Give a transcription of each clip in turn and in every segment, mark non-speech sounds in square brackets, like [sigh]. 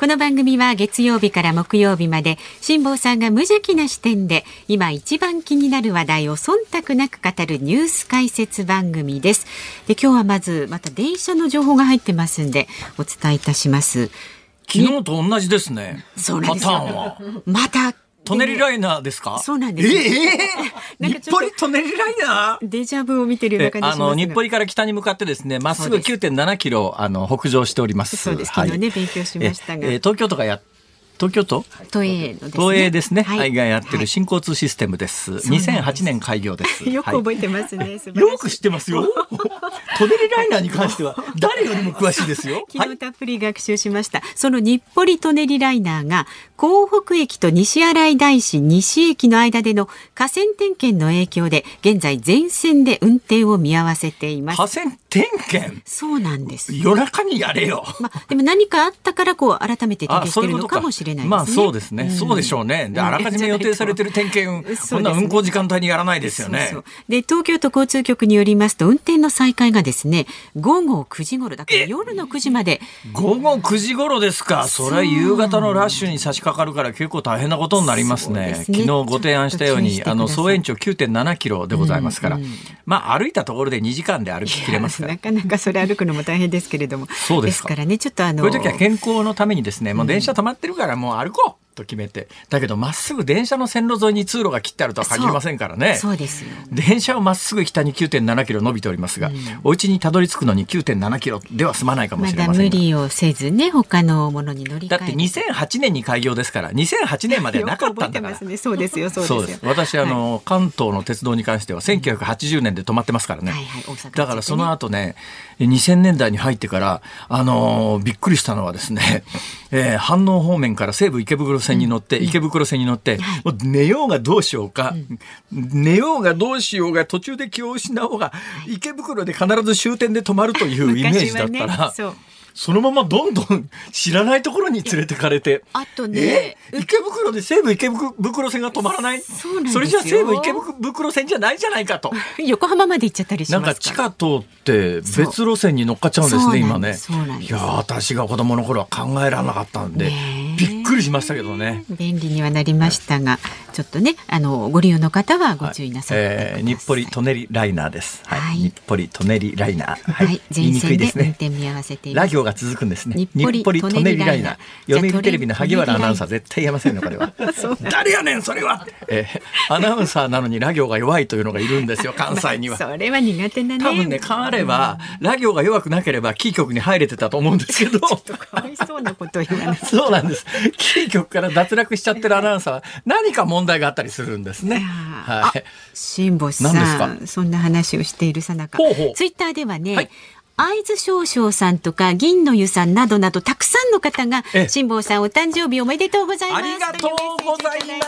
この番組は月曜日から木曜日まで辛坊さんが無邪気な視点で今一番気になる話題を忖度なく語るニュース解説番組です。で今日はまずまた電車の情報が入ってますんでお伝えいたします。昨日と同じですねパターンはまたトネリライナーですかそうなんです。ええなんかちょっと日暮里トネリライナー？デジャブを見てるようなえ感じあの日暮里から北に向かってですねまっすぐそう9.7キロあの北上しております。そうです。昨日ね勉強しましたが。ええ東京都がや東京都？都営のですね。東映ですね、ははい、がやってはいる新交通システムです。うなんです2008年開業です。[laughs] よくはい覚えてますね。よく知ってますよ。[laughs] トネリライナーに関しては誰よりも詳しいですよ。はい。昨日たっぷり学習しました。その日暮里舎人ライナーが港北駅と西新井大師西駅の間での河川点検の影響で現在全線で運転を見合わせています河。川点検？そうなんです。夜中にやれよ。まあでも何かあったからこう改めて点あ、検しそういうことか。てるのかもしれないですね。まあそうですね。んそうでしょうね。で、うんあらかじめ予定されてる点検、そんな運行時間帯にやらないですよね。で東京都交通局によりますと運転の再開がですね午後9時頃だから夜の9時まで午後9時頃ですか。それは夕方のラッシュに差し掛かるから結構大変なことになりますね。すね昨日ご提案したように、あの、総延長9.7キロでございますから。うんうんまあ歩いたところで2時間で歩ききれますから [laughs] な。かなかそれ歩くのも大変ですけれどもそうですかからねちょっとあのこういう時は健康のためにですね、もう電車止まってるからもう歩こう。と決めて。だけどまっすぐ電車の線路沿いに通路が切ってあるとは限りませんからね。そうですよ電車はまっすぐ北に9.7キロ伸びておりますが、お家にたどり着くのに9.7キロでは済まないかもましれませんが。だ無理をせずね他のものに乗り換えだって2008年に開業ですから、2008年までなかったんだから。ね [laughs] そうですよそうですよそうです。私、あの、関東の鉄道に関しては1980年で止まってますからね。はいはい大阪だからその後ね、2000年代に入ってから、あのーびっくりしたのはですね、[laughs] えー飯能方面から西武池袋線に乗って、池袋線に乗って、もう寝ようがどうしようか、寝ようがどうしようが途中で気を失おうが、池袋で必ず終点で止まるというイメージだったら、ねそのままどんどん知らないところに連れてかれて。あとねえ？池袋で西武池袋線が止まらない？そうなんですよ。それじゃ西武池袋線じゃないじゃないかと。[laughs] 横浜まで行っちゃったりしなんか。ますから地下通って別路線に乗っかっちゃうんですね、今ね。いやー、私が子供の頃は考えられなかったんで、びっくりしましたけどね。便利にはなりましたがちょっとねあのご利用の方はご注意なさってください、えー、日暮里舎人ライナーです。はい。はい日暮里舎人ライナー。ははい、全線で。運転見合わせていますラ行が続くんですね。日日暮里舎人ライナー。読売テレビの萩原アナウンサー舎絶対言えませんよ、これは。[laughs] 誰やねん、それは。えー、アナウンサーなのにラ行が弱いというのがいるんですよ、関西には。[laughs] それは苦手なね多分ね、変われば、ラ行が弱くなければ、キー局に入れてたと思うんですけど。かわいそうなことを言わない [laughs] そうなんです。キー局から脱落しちゃってるアナウンサーは、何か問題があったりするんですね。はい。辛坊さん。そんな話をしているさなか。ツイッターではね、はい会津少々さんとか銀の湯さんなどなどたくさんの方がええ辛坊さんお誕生日おめでとうございますありがとうございま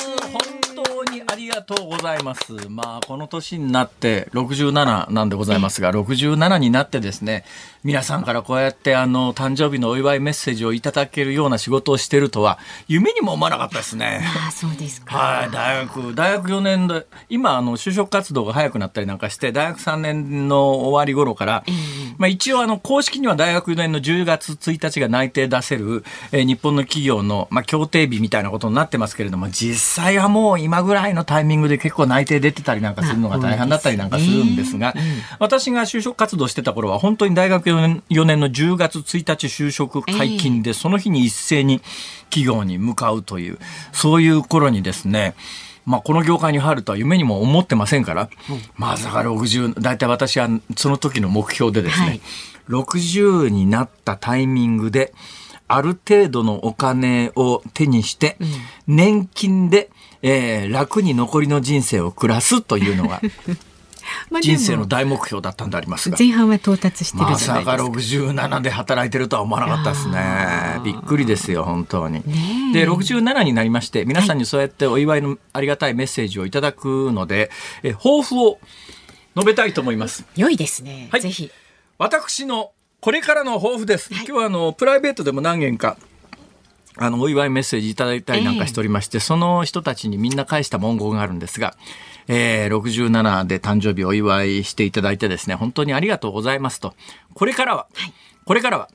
す。本当にありがとうございます。まあ、この年になって67なんでございますが、67になってですね、皆さんからこうやってあの、誕生日のお祝いメッセージをいただけるような仕事をしてるとは、夢にも思わなかったですね。ああそうですか、はい、大学、大学4年で、今、あの、就職活動が早くなったりなんかして、大学3年の終わり頃から、まあ一応、あの、公式には大学4年の10月1日が内定出せる、えー日本の企業の、まあ、協定日みたいなことになってますけれども、実際はもう今ぐらいのタイミングで結構内定出てたりなんかするのが大変だったりなんかするんですが、私が就職活動してた頃は、本当に大学4年 ,4 年の10月1日就職解禁で、その日に一斉に企業に向かうという、そういう頃にですね、まあ、この業界に入るとは夢にも思ってませんから、まさか60、大体私はその時の目標でですね、はい。60になったタイミングで、ある程度のお金を手にして、年金で、えー楽に残りの人生を暮らすというのが、[laughs] 人生の大目標だったんでありますが。前半は到達してるまじゃないさですか。か67で働いてるとは思わなかったですね。びっくりですよ、本当に。ねえで、67になりまして、皆さんにそうやってお祝いのありがたいメッセージをいただくので、え抱負を述べたいと思います。良いですね。はいぜひ。私のこれからの抱負です。今日はあのプライベートでも何件か。あの、お祝いメッセージいただいたりなんかしておりまして、その人たちにみんな返した文言があるんですが、えー、67で誕生日お祝いしていただいてですね、本当にありがとうございますと。これからは、これからは、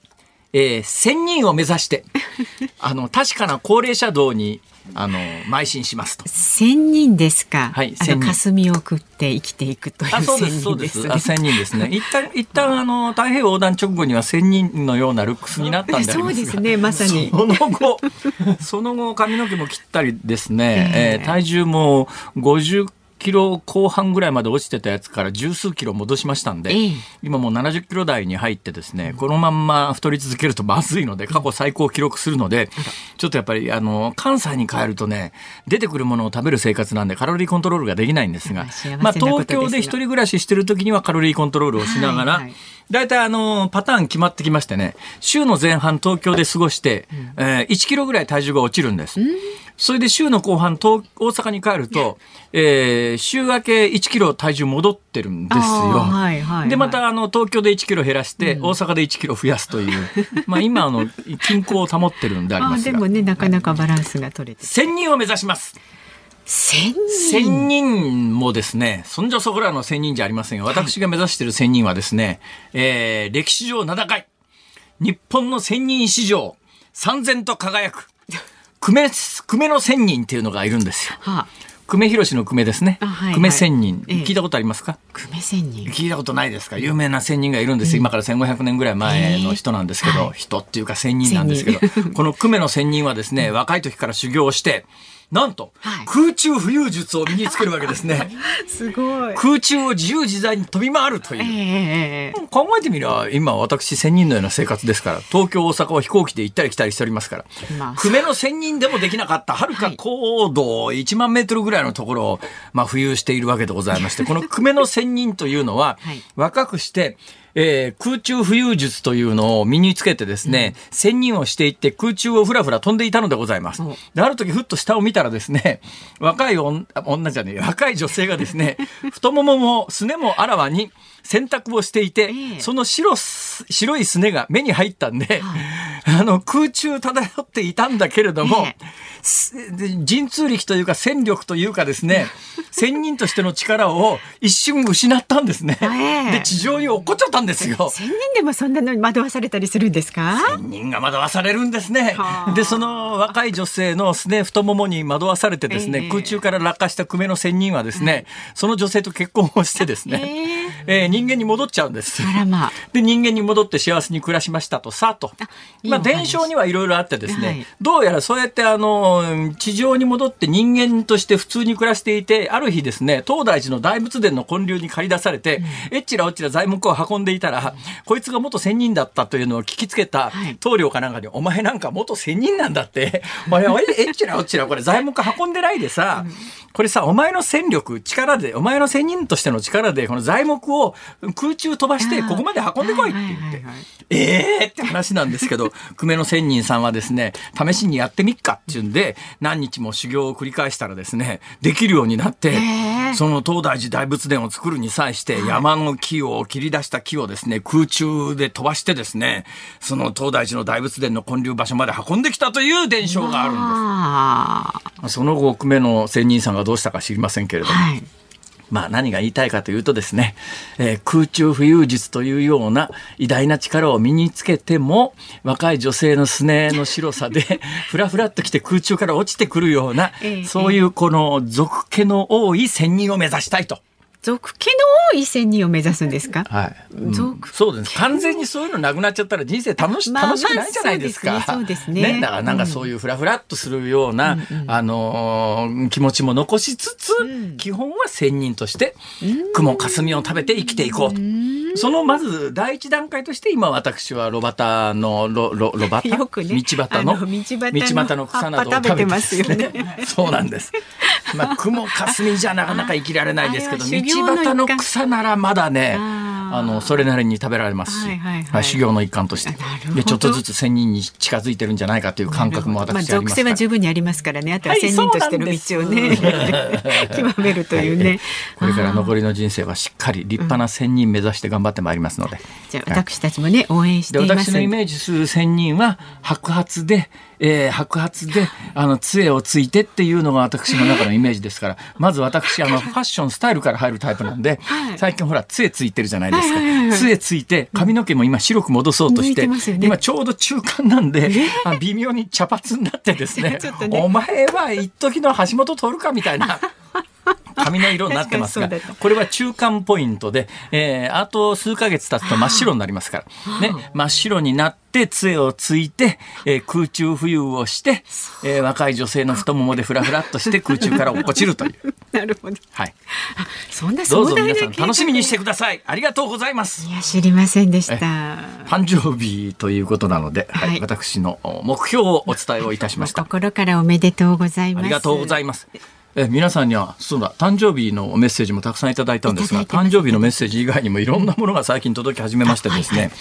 えー、1000人を目指して、[laughs] あの、確かな高齢者道に、あの、邁進しますと。千人ですか。はいあの霞を食って生きていくというあ、そうで千す、そうで。すすあ、1000人ですね。一旦、一旦、あの、太平洋横断直後には1000人のようなルックスになったんでありますが。[laughs] そうですねまさにその後、その後、髪の毛も切ったりですね、[laughs] えええー体重も50キロ後半ぐらいまで落ちてたやつから十数キロ戻しましたんで、ええ。今もう70キロ台に入ってですね、このまんま太り続けるとまずいので、過去最高記録するので、ちょっとやっぱり、あの、関西に帰るとね、出てくるものを食べる生活なんでカロリーコントロールができないんですがまあ東京で一人暮らししてる時にはカロリーコントロールをしながら、大体あの、パターン決まってきましてね、週の前半東京で過ごして、えー1キロぐらい体重が落ちるんです。それで週の後半東、大阪に帰ると、えー週明け1キロ体重戻ってるんですよ。はいはいはい。で、またあの、東京で1キロ減らして、大阪で1キロ増やすという、まあ今あの、[laughs] 均衡を保ってるんでありあますが。でもねなかなかバランスが取れて1000人を目指します。千1000人人もですね、そんじょそこらの1000人じゃありませんが、私が目指している1000人はですね、えー歴史上名高い、日本の1000人史上、三千と輝く、久米、久米の1000人っていうのがいるんですよ。はあ。久米宏の久米ですね。あはいはい。久米千人、ええ。聞いたことありますか？久米千人。聞いたことないですか？有名な仙人がいるんです、今から1500年ぐらい前の人なんですけど、えーはい人っていうか仙人なん。ですけど仙、この久米の仙人はですね、若い時から修行をして、なんと、はい。空中浮遊術を身につけるわけですね。[laughs] すごい。空中を自由自在に飛び回るという。ええ。考えてみりゃ、今私仙人のような生活ですから、東京、大阪を飛行機で行ったり来たりしておりますから、まあ。久米の仙人でもできなかった、はるか高度1万メートルぐらいのところを、まあ、浮遊しているわけでございまして、この久米の仙人というのははい、若くして、えー空中浮遊術というのを身につけてですね、仙人をしていって空中をふらふら飛んでいたのでございますお。で、ある時ふっと下を見たらですね、若い女女じゃねえ、若い女性がですね、太もももすねもあらわに洗濯をしていて、ええ。その白す、白いすねが目に入ったんで、[laughs] あの、空中漂っていたんだけれども、神通力というか戦力というかですね、[laughs] 仙人としての力を一瞬失ったんですね。ええ。で、地上に落っこっちゃったんですよ。千人でもそんなのに惑わされたりするんですか？人が惑わされるんですね。は。あ。で、その若い女性のすね太ももに惑わされてですね、ええ。空中から落下した久米の仙人はですね、その女性と結婚をしてですね、えー人間に戻っちゃうんです。まあ。[laughs] で、人間に戻って幸せに暮らしましたと、さあと。まあ、伝承にはいろいろあってですね、はい。どうやらそうやってあの、地上に戻って人間として普通に暮らしていて、ある日ですね、東大寺の大仏殿の建立に借り出されて、えっちらおっちら材木を運んでいたら、こいつが元仙人だったというのを聞きつけたはい。棟梁かなんかに、お前なんか元仙人なんだって、[laughs] おいえっちらおっちらこれ材木運んでないでさ、これさ、お前の戦力、力で、お前の仙人としての力で、この材木を空中飛ばして、ここまで運んでこいって言って。ええー、って話なんですけど、[laughs] 久米の仙人さんはですね、試しにやってみっかっていうんで、何日も修行を繰り返したらですね、できるようになってその東大寺大仏殿を作るに際して、山の木を切り出した木をですね、空中で飛ばしてですね、その東大寺の大仏殿の建立場所まで運んできたという伝承があるんです。あその後、久米の仙人さんがどうしたか知りませんけれども、あはいまあ何が言いたいかというとですね、えー空中浮遊術というような偉大な力を身につけても、若い女性のすねの白さで、ふらふらっと来て空中から落ちてくるようなええ、そういうこの俗気の多い仙人を目指したいと。俗気の多い千人を目指すんですか？はい。俗そうです。完全にそういうのなくなっちゃったら人生楽し、まあ楽しくないじゃないですか。まあそうですね。そうですね。だからなんかそういうふらふらっとするような、あのー気持ちも残しつつ、ん。基本は仙人として、雲霞を食べて生きていこうと。そのまず第一段階として今私はロバタのロロロバタ？よくね。道端の？あの道端の道端の草などを食べてます。よね。そうなんです。まあ雲霞じゃなかなか生きられないですけど [laughs] 道端の草ならまだねあのそれなりに食べられますし、はいはいはい、修行の一環としてでちょっとずつ千人に近づいてるんじゃないかという感覚も私まあ、属性は十分にありますからね。あとは千人としての道をね、[laughs] はい、極めるというね、[laughs] これから残りの人生はしっかり立派な千人目指して頑張ってまいりますので、うん、じゃあ私たちもね、応援して私のイメー。ジする千人は白髪でえー、白髪であの杖をついてっていうのが私の中のイメージですから。まず私あのファッションスタイルから入るタイプなんで、はい、最近ほら杖ついてるじゃないですか、杖ついて髪の毛も今白く戻そうとして、ね、今ちょうど中間なんで、えー、微妙に茶髪になってですね。[laughs] ね、お前は一時の橋本徹かみたいな。[laughs] 髪の色になってますが、これは中間ポイントで、えー、あと数ヶ月経つと真っ白になりますから、ね、真っ白になって、杖をついて、えー、空中浮遊をして、えー、若い女性の太ももでふらふらっとして空中から落ちるという。[laughs] なるほど。はい。そんなどうぞ皆さん楽しみにしてください。ありがとうございます。いや、知りませんでした。誕生日ということなので、はい、はい、私の目標をお伝えをいたしました。[laughs] 心からおめでとうございます。ありがとうございます。え皆さんにはそうだ誕生日のメッセージもたくさんいただいたんですが誕生日のメッセージ以外にもいろんなものが最近届き始めましてですね、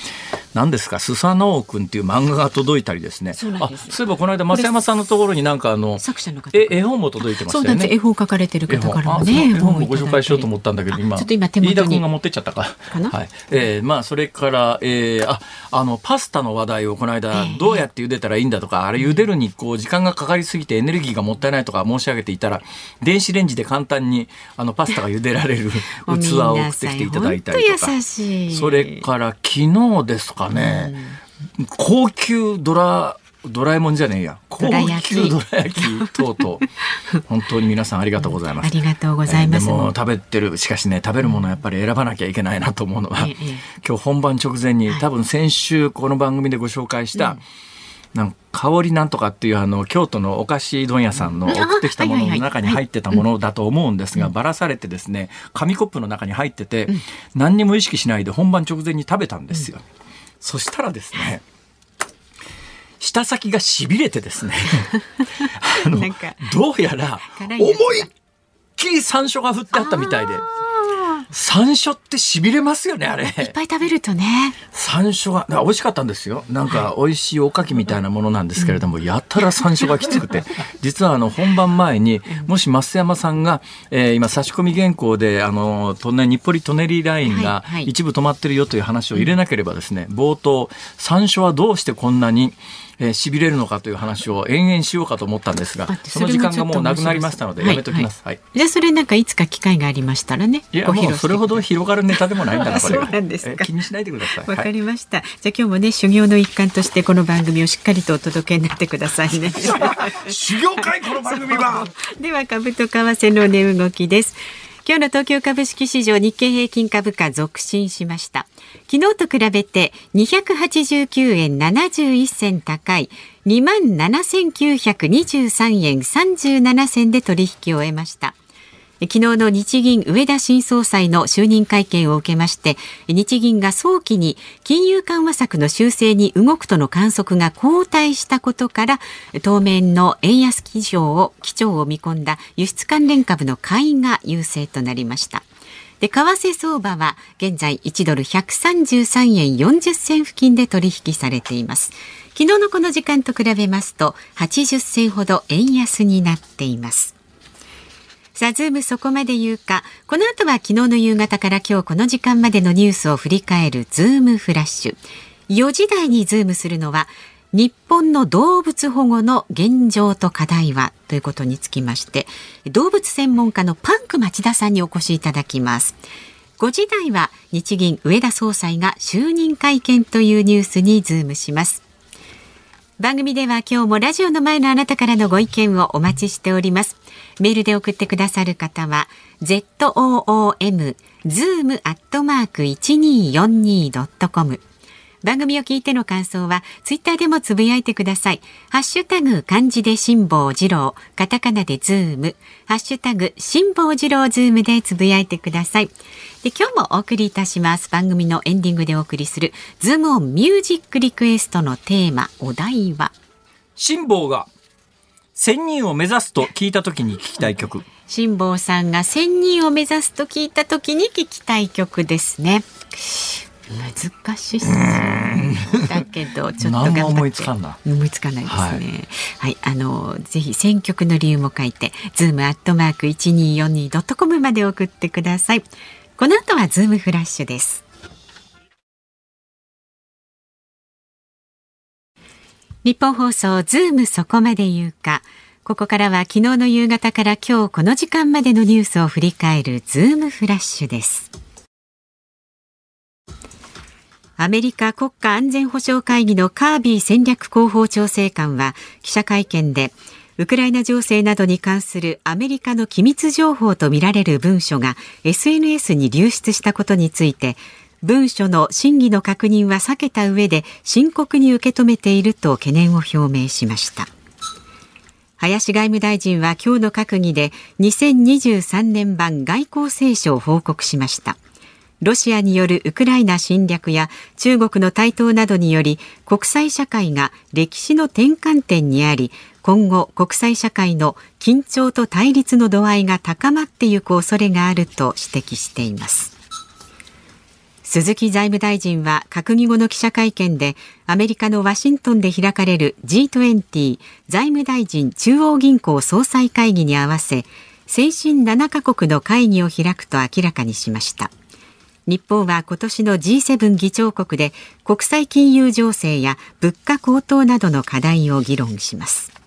何ですかスサノオ君っていう漫画が届いたりですね。そうあそういえばこの間増山さんのところになんかあの作者の方絵本も届いてましたよね。絵本書かれてる方からもね絵本。もご紹介しようと思ったんだけど今。ちょっと今手元に。飯田君が持ってっちゃったか。はい。えー、まあそれから、えー、ああのパスタの話題をこの間どうやって茹でたらいいんだとか、あれ茹でるにこう時間がかかりすぎてエネルギーがもったいないとか申し上げていたら電子レンジで簡単にあのパスタが茹でられる [laughs] 器を送ってきていただいたりとか。それから昨日ですかね、高級ドラドラえもんじゃねえや。高級ドラ焼き等々。[laughs] 本当に皆さんありがとうございます、ありがとうございます、えー、でも食べてるしかしね食べるものやっぱり選ばなきゃいけないなと思うのは、ええ、今日本番直前に多分先週この番組でご紹介した、うんなん香りなんとかっていうあの京都のお菓子問屋さんの送ってきたものの中に入ってたものだと思うんですがばらされてですね紙コップの中に入ってて何にも意識しないで本番直前に食べたんですよ。そしたらですね舌先がしびれてですね [laughs] あのどうやら思いっきり山椒が振ってあったみたいで。山椒ってしびれますよねあれ。いっぱい食べるとね。山椒が美味しかったんですよ。なんか美味しいおかきみたいなものなんですけれども、うん、やたら山椒がきつくて。実はあの本番前にもし増山さんが、えー、今差し込み原稿であの日暮里・舎人ラインが一部止まってるよという話を入れなければですね、冒頭山椒はどうしてこんなにえー、痺れるのかという話を延々しようかと思ったんですがその時間がもうなくなりましたのでやめときます、はい、はい、じゃあそれなんかいつか機会がありましたらねいやもうそれほど広がるネタでもないんだなこれそうなんです気にしないでください。わかりました、はい、じゃあ今日もね修行の一環としてこの番組をしっかりとお届けになってくださいね。[laughs] 修行会この番組は。では株と為替の値動きです今日の東京株式市場日経平均株価続伸しました。昨日と比べて289円71銭高い。2万7923円37銭で取引を終えました。昨日の日銀上田新総裁の就任会見を受けまして日銀が早期に金融緩和策の修正に動くとの観測が後退したことから当面の円安基調を基調を見込んだ輸出関連株の買いが優勢となりました。で為替相場は現在1ドル133円40銭付近で取引されています。昨日のこの時間と比べますと80銭ほど円安になっています。さあ、ズームそこまで言うか。この後は昨日の夕方から今日この時間までのニュースを振り返るズームフラッシュ。4時台にズームするのは、日本の動物保護の現状と課題はということにつきまして、動物専門家のパンク町田さんにお越しいただきます。5時台は日銀植田総裁が就任会見というニュースにズームします。番組では今日もラジオの前のあなたからのご意見をお待ちしております。メールで送ってくださる方は zoom zoom アットマーク一二四二ドットコム番組を聞いての感想はツイッターでもつぶやいてください。ハッシュタグ漢字で辛坊治郎、カタカナでズーム、ハッシュタグ辛坊治郎ズームでつぶやいてください。で今日もお送りいたします番組のエンディングでお送りするズームオンミュージックリクエストのテーマお題は？辛坊が仙人を目指すと聞いた時に聞きたい曲辛坊さんが1000人を目指すと聞いた時に聞きたい曲ですね。難しいだけどちょっと頑張思いつかんな思いつかないですね。はい、はい、あのぜひ選曲の理由も書いてズームアットマーク一二四二ドットコムまで送ってください。この後はズームフラッシュです。ニッポン放送ズームそこまで言うか。ここからは昨日の夕方から今日この時間までのニュースを振り返るズームフラッシュです。アメリカ国家安全保障会議のカービー戦略広報調整官は記者会見でウクライナ情勢などに関するアメリカの機密情報とみられる文書が SNS に流出したことについて文書の真偽の確認は避けた上で深刻に受け止めていると懸念を表明しました。林外務大臣は今日の閣議で2023年版外交青書を報告しました。ロシアによるウクライナ侵略や中国の台頭などにより国際社会が歴史の転換点にあり今後国際社会の緊張と対立の度合いが高まっていく恐れがあると指摘しています。鈴木財務大臣は閣議後の記者会見でアメリカのワシントンで開かれる G20 財務大臣中央銀行総裁会議に合わせ先進7カ国の会議を開くと明らかにしました。日本は今年の G7 議長国で国際金融情勢や物価高騰などの課題を議論します。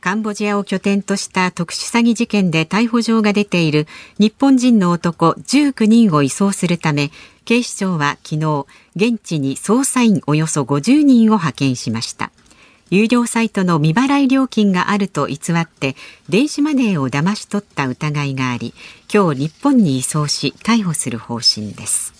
カンボジアを拠点とした特殊詐欺事件で逮捕状が出ている日本人の男19人を移送するため警視庁は昨日現地に捜査員およそ50人を派遣しました。有料サイトの未払い料金があると偽って電子マネーを騙し取った疑いがあり今日日本に移送し逮捕する方針です。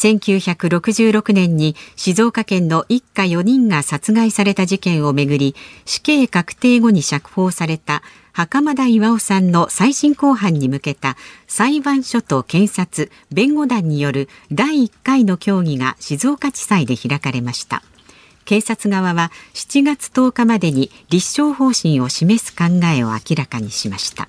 1966年に静岡県の一家4人が殺害された事件をめぐり死刑確定後に釈放された袴田巌さんの再審公判に向けた裁判所と検察弁護団による第1回の協議が静岡地裁で開かれました。警察側は7月10日までに立証方針を示す考えを明らかにしました。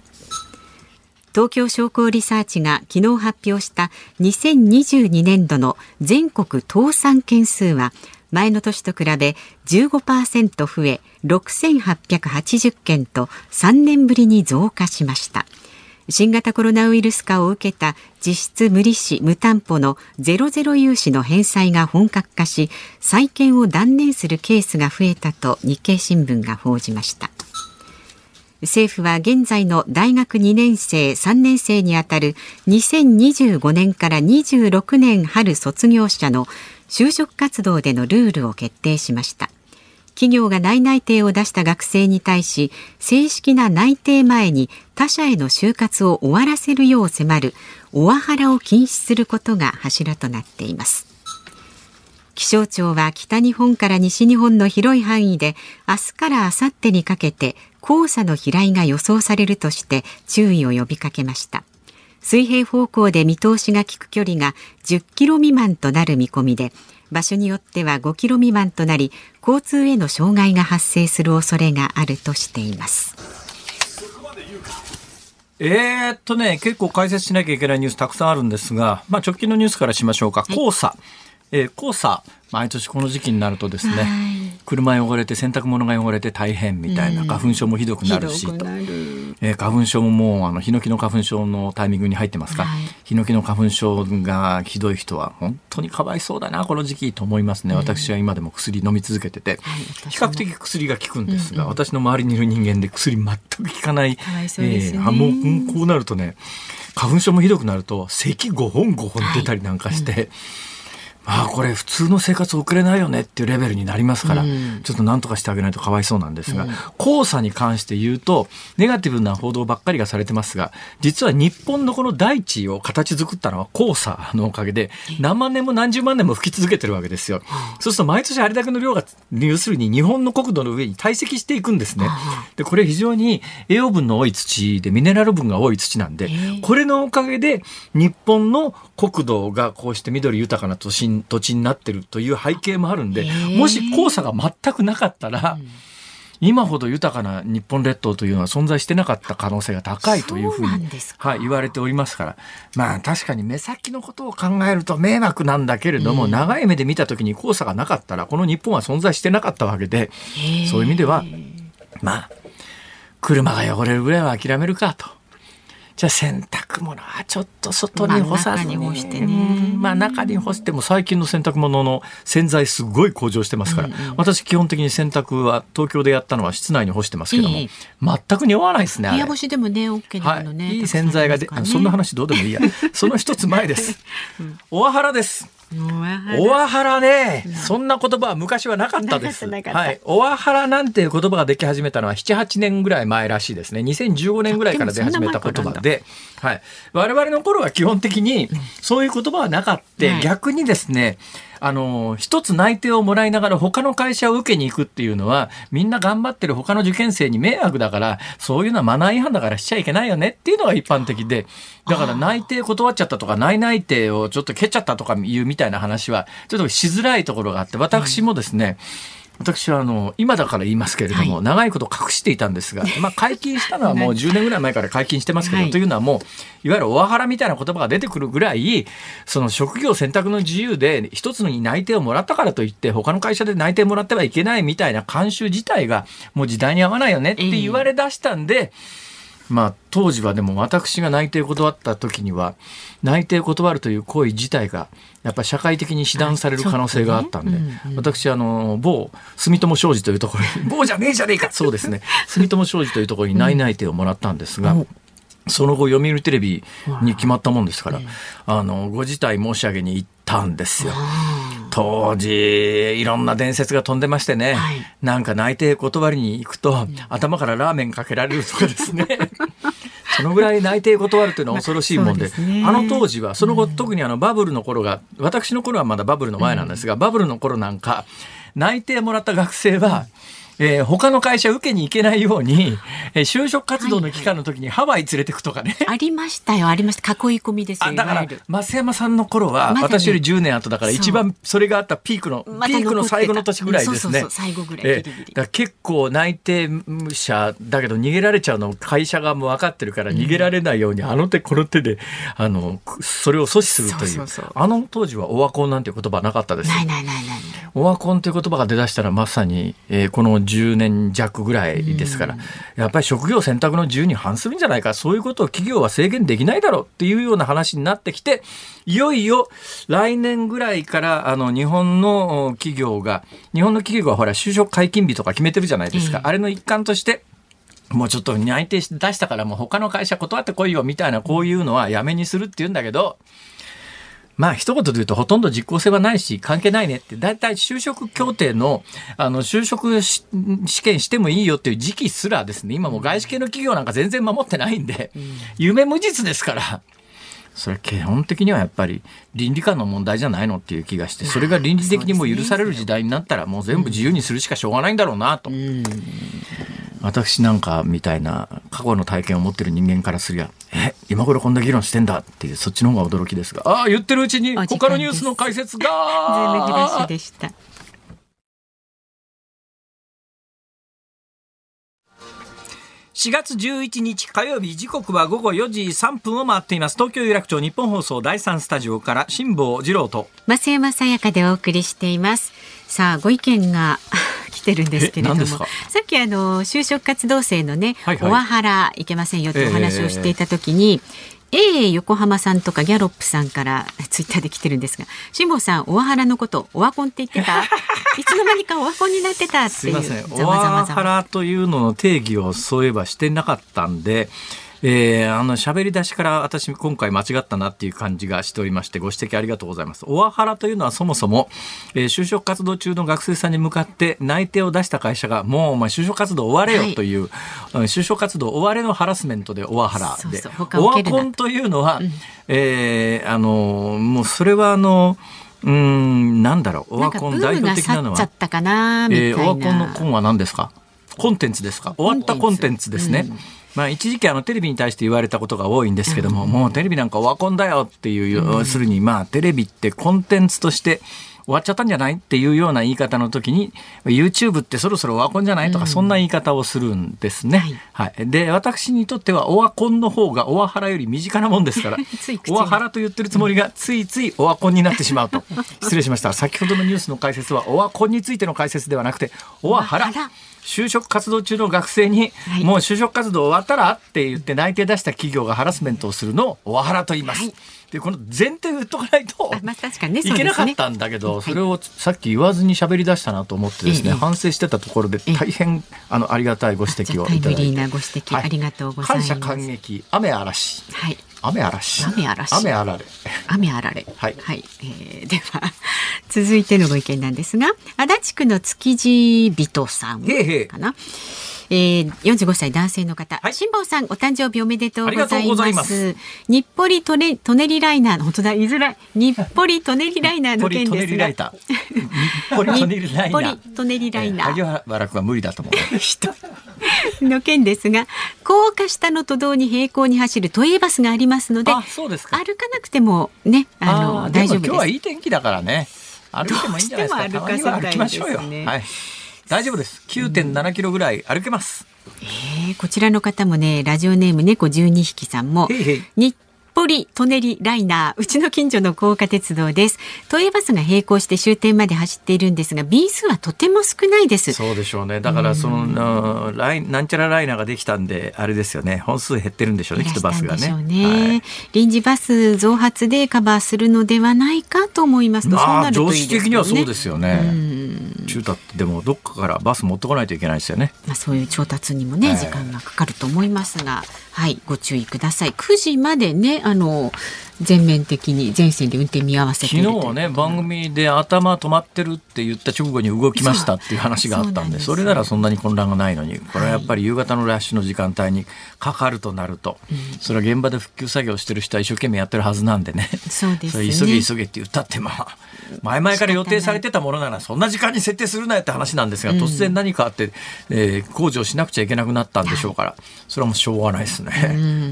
東京商工リサーチが昨日発表した2022年度の全国倒産件数は前の年と比べ15%増え6880件と3年ぶりに増加しました。新型コロナウイルス化を受けた実質無利子無担保のゼロゼロ融資の返済が本格化し再建を断念するケースが増えたと日経新聞が報じました。政府は現在の大学2年生3年生にあたる2025年から26年春卒業者の就職活動でのルールを決定しました。企業が内内定を出した学生に対し正式な内定前に他社への就活を終わらせるよう迫るオワハラを禁止することが柱となっています。気象庁は北日本から西日本の広い範囲で明日から明後日にかけて黄砂の飛来が予想されるとして注意を呼びかけました。水平方向で見通しが利く距離が10キロ未満となる見込みで場所によっては5キロ未満となり交通への障害が発生する恐れがあるとしています。えー、っとね結構解説しなきゃいけないニュースたくさんあるんですが、まあ、直近のニュースからしましょうか、黄砂、えー、黄砂毎年この時期になるとですね、車汚れて洗濯物が汚れて大変みたいな、花粉症もひどくなるしと、えー、花粉症ももうあのヒノキの花粉症のタイミングに入ってますか、はい、ヒノキの花粉症がひどい人は本当にかわいそうだなこの時期と思いますね、私は今でも薬飲み続けてて、比較的薬が効くんですが、うんうん、私の周りにいる人間で薬全く効かない、かね、えー、もうこうなるとね花粉症もひどくなると咳5本5本出たりなんかして。はいうんまあこれ普通の生活送れないよねっていうレベルになりますから、うん、ちょっと何とかしてあげないとかわいそうなんですが、うん、黄砂に関して言うとネガティブな報道ばっかりがされてますが実は日本のこの大地を形作ったのは黄砂のおかげで何万年も何十万年も吹き続けてるわけですよ。そうすると毎年あれだけの量が要するに日本の国土の上に堆積していくんですね。でこれ非常に栄養分の多い土でミネラル分が多い土なんでこれのおかげで日本の国土がこうして緑豊かな都心土地になってるという背景もあるんで、もし黄砂が全くなかったら、今ほど豊かな日本列島というのは存在してなかった可能性が高いというふうにはい、言われておりますから。まあ確かに目先のことを考えると迷惑なんだけれども、長い目で見た時に黄砂がなかったらこの日本は存在してなかったわけで。そういう意味ではまあ車が汚れるぐらいは諦めるかと。じゃあ洗濯物はちょっと外に干さずに,、まあ、中に干してね、まあ中に干しても最近の洗濯物の洗剤すごい向上してますから、うんうん、私基本的に洗濯は東京でやったのは室内に干してますけども、えー、全く匂わないですね部屋干しでもね OK なのね、はい、いい洗剤がで、ね、そんな話どうでもいいや。その一つ前です、[laughs] うん、おわはらですおわはら。ね、そんな言葉は昔はなかったです。はい。おわはらなんていう言葉ができ始めたのは7、8年ぐらい前らしいですね。2015年ぐらいから出始めた言葉で、はい。我々の頃は基本的にそういう言葉はなかった、逆にですね、あの、一つ内定をもらいながら他の会社を受けに行くっていうのは、みんな頑張ってる他の受験生に迷惑だから、そういうのはマナー違反だからしちゃいけないよねっていうのが一般的で、だから内定断っちゃったとか、内内定をちょっと蹴っちゃったとかいうみたいな話は、ちょっとしづらいところがあって、私もですね、うん私はあの今だから言いますけれども、はい、長いこと隠していたんですが、[laughs] まあ、解禁したのはもう10年ぐらい前から解禁してますけど、はい、というのはもういわゆるオワハラみたいな言葉が出てくるぐらいその職業選択の自由で一つのに内定をもらったからといって他の会社で内定もらってはいけないみたいな慣習自体がもう時代に合わないよねって言われだしたんで。えーまあ、当時はでも私が内定断った時には内定断るという行為自体がやっぱり社会的に指断される可能性があったんで、ね。うんうん、私あの某住友商事というところに [laughs] 某じゃねえじゃねえか [laughs] そうですね。住友商事というところに内内定をもらったんですが。うんその後読売テレビに決まったもんですから、あのご辞退申し上げに行ったんですよ。当時いろんな伝説が飛んでましてね、はい、なんか内定断りに行くと、うん、頭からラーメンかけられるとかですねそのぐらい内定断るというのは恐ろしいもんでまあでね、あの当時はその後、特にあのバブルの頃が私の頃はまだバブルの前なんですが、うん、バブルの頃なんか内定もらった学生は、うんえー、他の会社受けに行けないように、えー、就職活動の期間の時にハワイ連れてくとかね。ありましたよ、ありました。囲い込みですよ。だから、増山さんの頃は、私より10年後だから、一番それがあったピークの、ピークの最後の年ぐらいですね。そうそう最後ぐらい。えー、だ結構内定者だけど逃げられちゃうの会社側も分かってるから逃げられないように、あの手この手で、あの、それを阻止するという。あの当時はオワコンなんて言葉なかったです。ないないないない。オワコンという言葉が出だしたらまさに、えー、この10年弱ぐらいですから、やっぱり職業選択の自由に反するんじゃないか、そういうことを企業は制限できないだろうっていうような話になってきて、いよいよ来年ぐらいからあの日本の企業が、日本の企業がほら就職解禁日とか決めてるじゃないですか。あれの一環として、もうちょっと内定出したからもう他の会社断ってこいよみたいなこういうのはやめにするって言うんだけど、まあ一言で言うとほとんど実効性はないし関係ないねって。大体就職協定のあの就職試験してもいいよっていう時期すらですね今も外資系の企業なんか全然守ってないんで、夢無実ですから。それ基本的にはやっぱり倫理観の問題じゃないのっていう気がしてそれが倫理的にも許される時代になったらもう全部自由にするしかしょうがないんだろうなと。私なんかみたいな過去の体験を持ってる人間からすりゃえ今頃こんな議論してんだっていうそっちの方が驚きですが。ああ言ってるうちに他のニュースの解説がズームフラッシュでした4月11日火曜日時刻は午後4時3分を回っています。東京有楽町日本放送第3スタジオから辛坊治郎と。増山さやかでお送りしています。さあご意見が来てるんですけれども。さっきあの就職活動生のね、はいはい、オワハラいけませんよってお話をしていたときに、えー、A 横浜さんとかギャロップさんからツイッターで来てるんですが辛坊さんオワハラのことオワコンって言ってた？[laughs] いつの間にかオワコンになってたっていうすいません。オワハラというのの定義をそういえばしてなかったんでえー、あの喋り出しから私今回間違ったなっていう感じがしておりましてご指摘ありがとうございます。オワハラというのはそもそも、えー、就職活動中の学生さんに向かって内定を出した会社がもうお前就職活動終われよという、はい、就職活動終われのハラスメントでオワハラでオワコンというのは、うん、えー、あのもうそれはあのうんなんだろう。オワコン代表的なのはえー、オワコンのコンは何ですか？コンテンツですか？終わったコンテンツですね。うんまあ、一時期あのテレビに対して言われたことが多いんですけども、もうテレビなんかオワコンだよっていう、要するにまあテレビってコンテンツとして終わっちゃったんじゃないっていうような言い方の時に YouTube ってそろそろオワコンじゃないとか、そんな言い方をするんですね。はい、はい、で私にとってはオワコンの方がオワハラより身近なもんですからオワハラと言ってるつもりがついついオワコンになってしまうと。[laughs] 失礼しました。先ほどのニュースの解説はオワコンについての解説ではなくてオワハラ。就職活動中の学生に、はい、もう就職活動終わったらって言って内定出した企業がハラスメントをするのをオワハラと言います。はいでこの前提を言っとかないと、いけなかったんだけど、それをさっき言わずに喋り出したなと思ってですね、反省してたところで大変あのありがたいご指摘をいただいて。タイムリーなご指摘、ありがとうございます。感謝感激、雨嵐。はい。雨嵐。雨嵐。雨あられ。雨あられ。[laughs] はい。はい。えー、では、[laughs] 続いてのご意見なんですが、足立区の築地人さんかな。へーへーえー、45歳男性の方、はい、辛坊さんお誕生日おめでとうございます。日暮里トネトネリライナー。の本当だ言いづらい。日暮里トネリライナーの件ですが。日暮里トネリライナー。トネリライナー、萩原君は無理だと思う。[laughs] の件ですが高架下の都道に並行に走る都営バスがありますので歩かなくてもねあの大丈夫です。今日はいい天気だからね。歩いてもいいんじゃないですか。歩かせたいですね。はい大丈夫です。9.7キロぐらい歩けます。えー、こちらの方もね、ラジオネーム猫12匹さんも、へいへい日ぽり舎人ライナーうちの近所の高架鉄道です。都営バスが並行して終点まで走っているんですが便数はとても少ないです。そうでしょうね。だからその、うん、ライなんちゃらライナーができたんであれですよね。本数減ってるんでしょうねきっとバスがね、ねはい、臨時バス増発でカバーするのではないかと思いますと、まあ、常識的にはそうですよね。中途ってでもどっかからバス持ってこないといけないですよね。まあそういう調達にもね、時間がかかると思いますがはいはいご注意ください。9時までねあの全面的に全線で運転見合わせ昨日はね番組で頭止まってるって言った直後に動きましたっていう話があったんでそれならそんなに混乱がないのにこれはやっぱり夕方のラッシュの時間帯にかかるとなると、それは現場で復旧作業してる人は一生懸命やってるはずなんでね。そうですね。急げ急げって言ったってまあ前々から予定されてたものならそんな時間に設定するなよって話なんですが、突然何かあって、えー、工事をしなくちゃいけなくなったんでしょうからそれはもうしょうがないですね。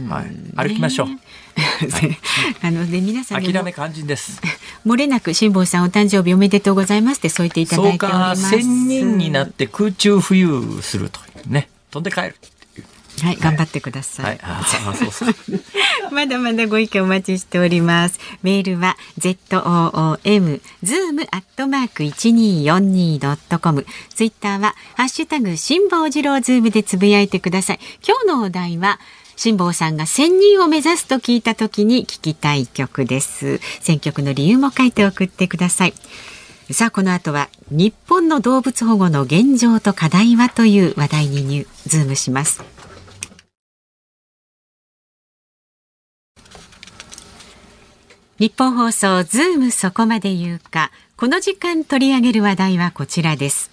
はい、歩きましょう。[laughs] あので皆さん諦め肝心です。[laughs] 漏れなく辛坊さんお誕生日おめでとうございますって添えていただいております。千人になって空中浮遊するとね飛んで帰る。はい、頑張ってください。はい、あそうそう [laughs] まだまだご意見お待ちしております。メールは z o o m zoom アットマーク一二四二ドットコム。ツイッターはハッシュタグ辛坊治郎ズームでつぶやいてください。今日のお題は辛坊さんが1000人を目指すと聞いた時に聞きたい曲です。選曲の理由も書いて送ってください。さあこの後は日本の動物保護の現状と課題はという話題にニューズームします。ニッポン放送ズームそこまで言うかこの時間取り上げる話題はこちらです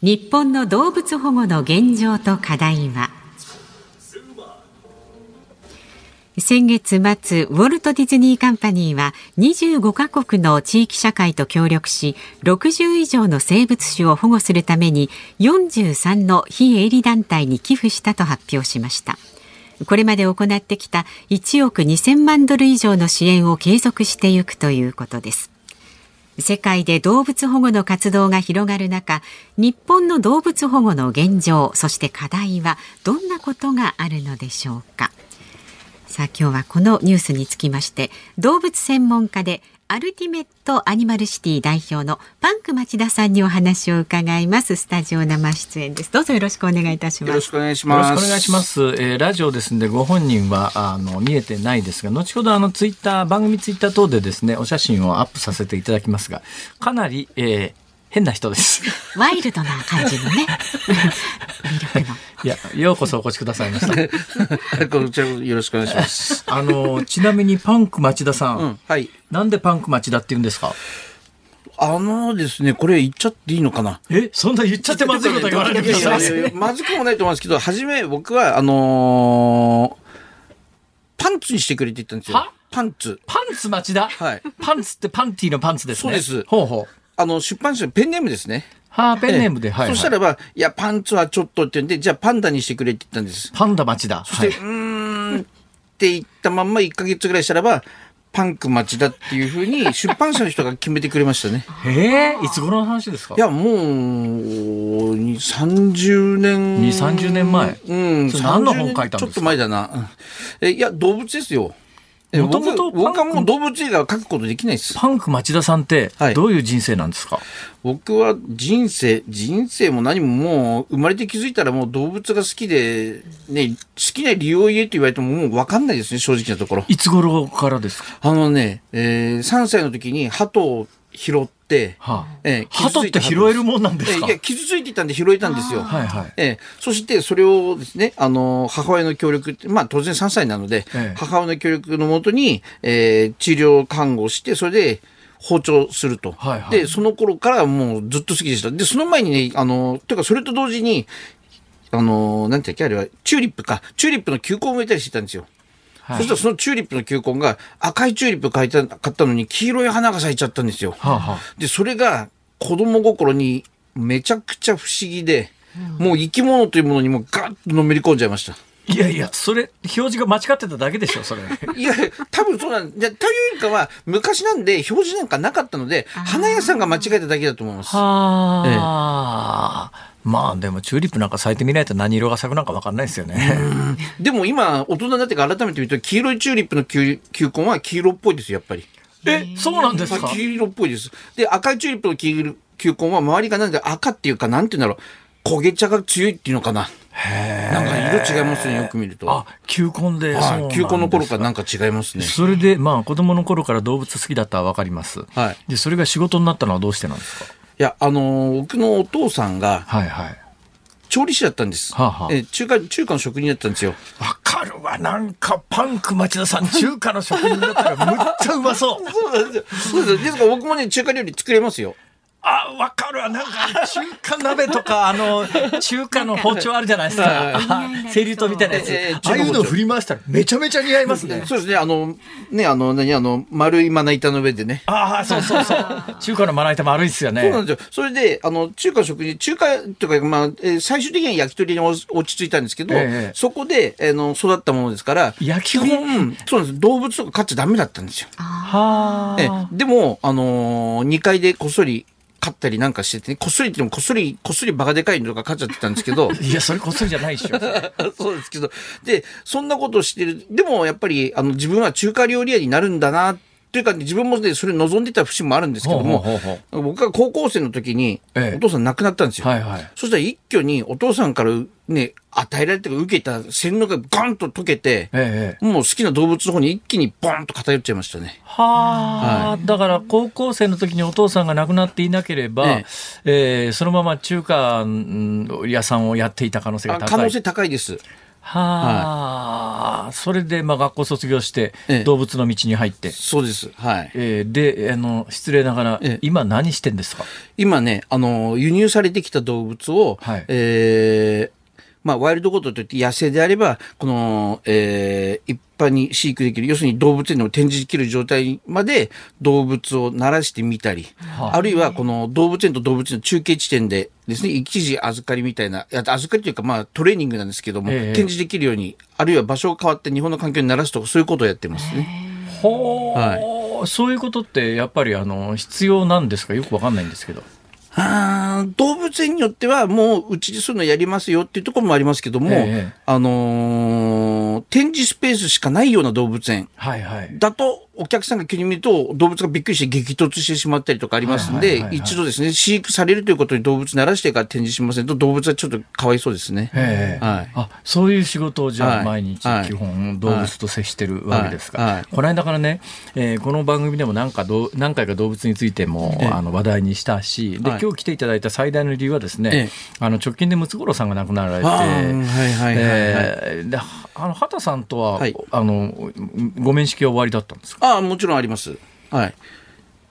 日本の動物保護の現状と課題は先月末、ウォルト・ディズニー・カンパニーは25カ国の地域社会と協力し、60以上の生物種を保護するために43の非営利団体に寄付したと発表しました。これまで行ってきた1億2000万ドル以上の支援を継続していくということです。世界で動物保護の活動が広がる中、日本の動物保護の現状、そして課題はどんなことがあるのでしょうか？さあ今日はこのニュースにつきまして動物専門家でアルティメットアニマルシティ代表のパンク町田さんにお話を伺います。スタジオ生出演です。どうぞよろしくお願いいたします。よろしくお願いします。よろしくお願いします、えー、ラジオですのでご本人はあの見えてないですが後ほどあのツイッター番組ツイッター等でですねお写真をアップさせていただきますがかなり、えー、変な人です。ワイルドな感じのね。[laughs] 魅力の。いや、ようこそお越しくださいました。こちらよろしくお願いします。[laughs] あの、ちなみにパンク町田さん。うん、はい。なんでパンク町田って言うんですか？あのですね、これ言っちゃっていいのかな？えそんな言っちゃってまずいこと言われてください。まずくもないと思うんですけど、初め僕は、あのー、パンツにしてくれって言ったんですよ。パンツ。パンツ町田？はい。パンツってパンティのパンツですね。そうです。ほうほう。あの、出版社、ペンネームですね。はあ、ペンネームで、はい、はい、そしたらば、いや、パンツはちょっとって言うんで、じゃあパンダにしてくれって言ったんです。パンダ町だ。そして、はい、うーんって言ったまんま1か月ぐらいしたらば、パンク町田っていうふうに出版社の人が決めてくれましたね。ええいつ頃の話ですか？いや、もう、に30年。2 30年前うん。何の本書いたんですか？ちょっと前だな。うんえ、いや、動物ですよ。えもともと僕僕はもう動物映画は書くことできないです。パンク町田さんってはいどういう人生なんですか、僕は人生、人生も何ももう生まれて気づいたらもう動物が好きで、ね、好きな理由を言えって言われてももう分かんないですね、正直なところ。いつ頃からですか、あのね、えー、3歳の時に鳩を拾って、はあえー鳩って拾えるもんなんですか、えーいや、傷ついていたんで拾えたんですよ。はいはいええそしてそれをですね、あの、母親の協力って、まあ当然3歳なので、ええ母親の協力のもとに、えー治療看護して、それで包丁すると。はいはいで、その頃からもうずっと好きでした。で、その前にね、あの、というかそれと同時に、あの、なんていうっけ、あれは、チューリップか。チューリップの球根を植えたりしてたんですよ。はいそしたらそのチューリップの球根が赤いチューリップ買いた買ったのに黄色い花が咲いちゃったんですよ。はあはあで、それが子供心にめちゃくちゃ不思議で、もう生き物というものにもうガッとのめり込んじゃいました。いやいや、それ、表示が間違ってただけでしょ、それ。[laughs] いや、多分そうなんで、というよりかは、昔なんで表示なんかなかったので、花屋さんが間違えただけだと思います。はあ、まあでもチューリップなんか咲いてみないと何色が咲くなんか分かんないですよね。でも今、大人になってから改めて見ると、黄色いチューリップの球球根は黄色っぽいですよ、やっぱり。え、そうなんですか？はい黄色っぽいです。で、赤いチューリップの黄色球根は周りがなんで赤っていうか、なんていうんだろう、焦げ茶が強いっていうのかな。なんか色違いますね、よく見ると。あ、球根で。球根の頃からなんか違いますね。それで、まあ子供の頃から動物好きだったら分かります。はい。で、それが仕事になったのはどうしてなんですか？いや、あのー僕のお父さんがはいはい。調理師だったんです。はあはあえ中華、中華の職人だったんですよ。わかるわ。なんかパンク町田さん、[laughs] 中華の職人だったらむっちゃうまそう。そうなんですよ。そうですよ。ですから僕もね、中華料理作れますよ。あ、わかるわ。なんか、中華鍋とか、[laughs] あの、中華の包丁あるじゃないですか。あ清流刀みたいなやつ。ええああいうの振り回したらめちゃめちゃ似合いますね。そうですね。あの、ね、あの、何、あの、丸いまな板の上でね。ああ、そうそうそう。[laughs] 中華のまな板丸いっすよね。そうなんですよ。それで、あの、中華食事、中華というか、まあ、えー最終的には焼き鳥に落ち着いたんですけど、ええそこで、あの、育ったものですから、焼き鳥？そうなんです。動物とか飼っちゃダメだったんですよ。ええはあ。でも、あのー、2階でこっそり飼ったりなんかしてて、ね、こっそりってもこっそり、こっそりバカでかいのとか飼っちゃってたんですけど、[laughs] いや、それこっそりじゃないでしょ。[laughs] そうですけど、で、そんなことをしてる、でもやっぱり、あの、自分は中華料理屋になるんだな、というか、自分もね、それ望んでた節もあるんですけども、ほうほうほ僕が高校生の時に、ええお父さん亡くなったんですよ。はいはい。そしたら一挙にお父さんからね、与えられて受けた洗脳がガンと解けて、ええ。もう好きな動物の方に一気にボーンと偏っちゃいましたね。はあ、だから高校生の時にお父さんが亡くなっていなければ、えええそのまま中華うん屋さんをやっていた可能性が高い。あ可能性高いです。はあ、それでまあ学校卒業してええ。動物の道に入って、そうです。はい。えーであの失礼ながら、ええ。今何してんですか？今ね、あの、輸入されてきた動物を、はい。えーまあ、ワイルドコートといって野生であれば、この、えー一般に飼育できる、要するに動物園でも展示できる状態まで動物を慣らしてみたり、はあ。あるいはこの動物園と動物園の中継地点でですね、一時預かりみたいな、預かりというか、まあ、トレーニングなんですけども、ええ。展示できるように、あるいは場所が変わって日本の環境に慣らすとか、そういうことをやってますね。ほう、はそういうことってやっぱりあの必要なんですか？よくわかんないんですけど。あー動物園によってはもううちでそういうのやりますよっていうところもありますけども、ええあのー展示スペースしかないような動物園はいはい。だとお客さんが急に見ると動物がびっくりして激突してしまったりとかありますんで一度ですね飼育されるということに動物慣らしてから展示しませんと動物はちょっとかわいそうですね。ええ。はい。あそういう仕事をじゃあはい毎日はい。基本動物と接してるわけですか、この間からね、えーこの番組でも何かどう何回か動物についても、ええ。あの話題にしたしで、はい。今日来ていただいた最大の理由はですね、ええ。あの直近でムツゴロウさんが亡くなられて、はいはいはいはい。えあの畑さんとは、はい。あのご面識は終わりだったんですか？ああもちろんあります。はい。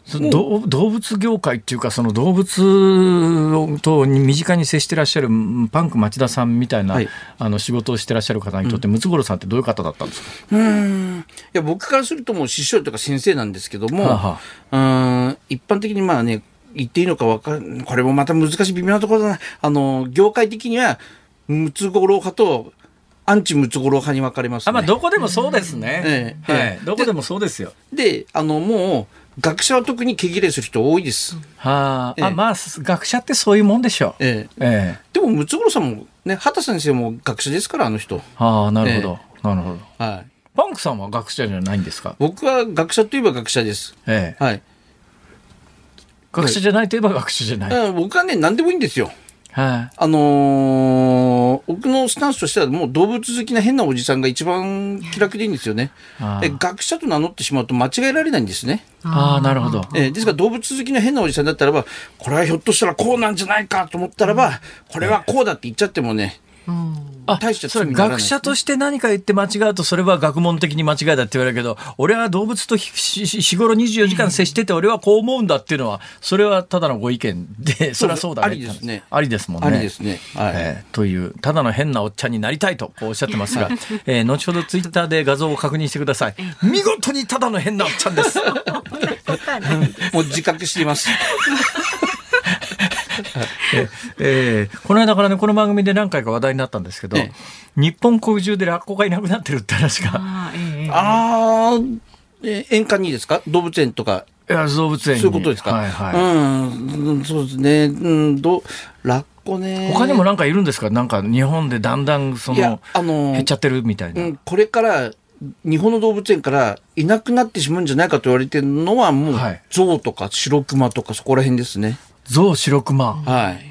その動動物業界っていうかその動物と身近に接してらっしゃるうんパンク町田さんみたいな、はい。あの仕事をしてらっしゃる方にとって、ムツゴロウさんってどういう方だったんですか、うーん。いや僕からするともう師匠とか先生なんですけども、はあはうーん一般的にまあね言っていいのかわかんこれもまた難しい微妙なところだな。あの業界的にはムツゴロウ派とアンチムツゴロウ派に分かれます、ね。あまあ、どこでもそうですね。ええはい。どこでもそうですよ。で、あの、もう、学者は特に毛切れする人多いです。はあ、ええあ、まあ、学者ってそういうもんでしょう。ええええでも、ムツゴロウさんも、ね、畑先生も学者ですから、あの人。はあ、なるほど。なるほど。はい。パンクさんは学者じゃないんですか？僕は学者といえば学者です。ええ。はい。学者じゃないといえば学者じゃない。僕はね、何でもいいんですよ。あのー僕のスタンスとしてはもう動物好きな変なおじさんが一番気楽でいいんですよね。え学者と名乗ってしまうと間違えられないんですね。ああ、なるほど。えーですから動物好きな変なおじさんだったらば、これはひょっとしたらこうなんじゃないかと思ったらば、これはこうだって言っちゃってもね、あ大したそれ罪にならない学者として何か言って間違うとそれは学問的に間違いだって言われるけど俺は動物と日日頃24時間接してて俺はこう思うんだっていうのはそれはただのご意見でそれはそうだね。ありですね。ありですもんね。ありですね。はい。えーというただの変なおっちゃんになりたいとこうおっしゃってますが、[laughs] えー後ほどツイッターで画像を確認してください。見事にただの変なおっちゃんです。[laughs] もう自覚しています。[laughs] えーこの間からねこの番組で何回か話題になったんですけど、え日本国中でラッコがいなくなってるって話があええあー、えー、園間にですか？動物園とか。いや動物園にそういうことですか？はいはいうんうん、そうですね。うん、ど、ラッコね。他にもなんかいるんですか？なんか日本でだんだんその、あのー減っちゃってるみたいな。うん、これから日本の動物園からいなくなってしまうんじゃないかと言われてるのはもう、はい象とか白熊とかそこら辺ですね。象、白熊。はい。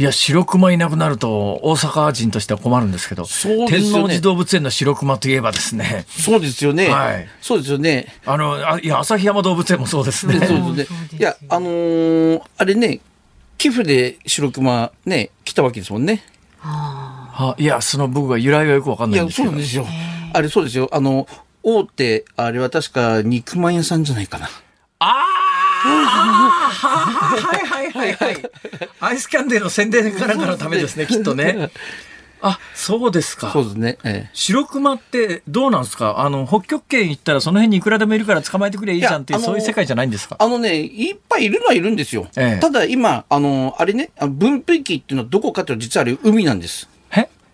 いや、白熊いなくなると大阪人としては困るんですけど、そうですよね天王寺動物園の白熊といえばですね、そうですよね。はいそうですよね。あの、あいや、旭山動物園もそうですね。でそうそうですね。いや、あのーあれね、寄付で白熊ね、来たわけですもんね。はいや、その僕は由来がよくわかんいや、ないんですけどそうなん。ですよ。あれそうですよ。あの、大手、あれは確か肉まん屋さんじゃないかな。ああはいはいはいはい。アイスキャンデーの宣伝かなんかのため [laughs] ですね、きっとね。あ、そうですかそう。ですね。ええ白熊ってどうなんですか？あの、北極圏行ったらその辺にいくらでもいるから捕まえてくれいいじゃんっていう、そういう世界じゃないんですか？あのね、いっぱいいるのはいるんですよ。ええただ今、あの、あれね、分布域っていうのはどこかというと実はあれ海なんです。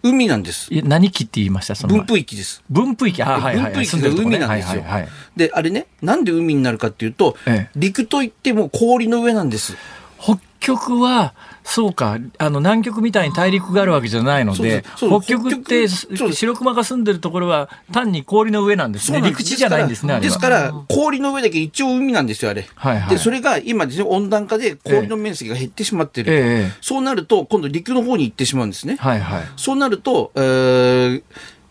え海なんです。何期って言いました？その前分布域です。分布域？あはいはいはい分布域が海なんですよはいはいはい。で、あれね、なんで海になるかっていうと、ええ陸といっても氷の上なんです。北極はそうか。あの南極みたいに大陸があるわけじゃないので北極って白熊が住んでるところは単に氷の上なんですね。す。陸地じゃないんですねですから、氷の上だけ一応海なんですよ、あれ。はいはい。で、それが今ですね、温暖化で氷の面積が減ってしまってるえ。そうなると、今度陸の方に行ってしまうんですね。はいはい。そうなると、えー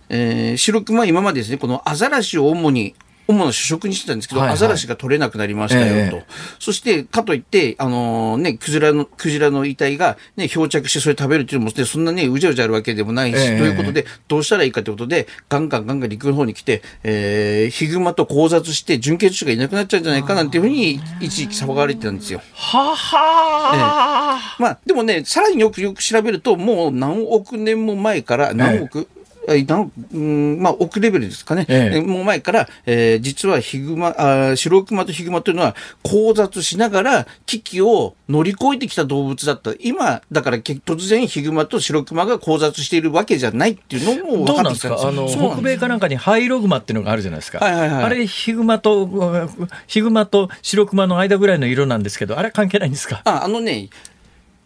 えー白熊は今までですね、このアザラシを主に、主な主食にしてたんですけど、はいはいアザラシが取れなくなりましたよと。ええそして、かといって、あのね、クジラの、クジラの遺体がね、漂着してそれ食べるっていうのも、ね、そんなね、うじゃうじゃあるわけでもないし、えということで、どうしたらいいかということで、ガンガンガンガン陸の方に来て、えーヒグマと交雑して、準決種がいなくなっちゃうんじゃないかなんていうふうに、一時期騒がれてたんですよ。ははまあ、でもね、さらによくよく調べると、もう何億年も前から、何億、え何億うんまあ、億レベルですかね。えええもう前から、えー実はヒグマ、あー白熊とヒグマというのは交雑しながら危機を乗り越えてきた動物だった。今、だからけ突然ヒグマと白熊が交雑しているわけじゃないっていうのも分かってきたんですか？あの、北米かなんかにハイログマっていうのがあるじゃないですか。はいはいはいあれ、ヒグマと、うんヒグマと白熊の間ぐらいの色なんですけど、あれ関係ないんですか？あ、あのね、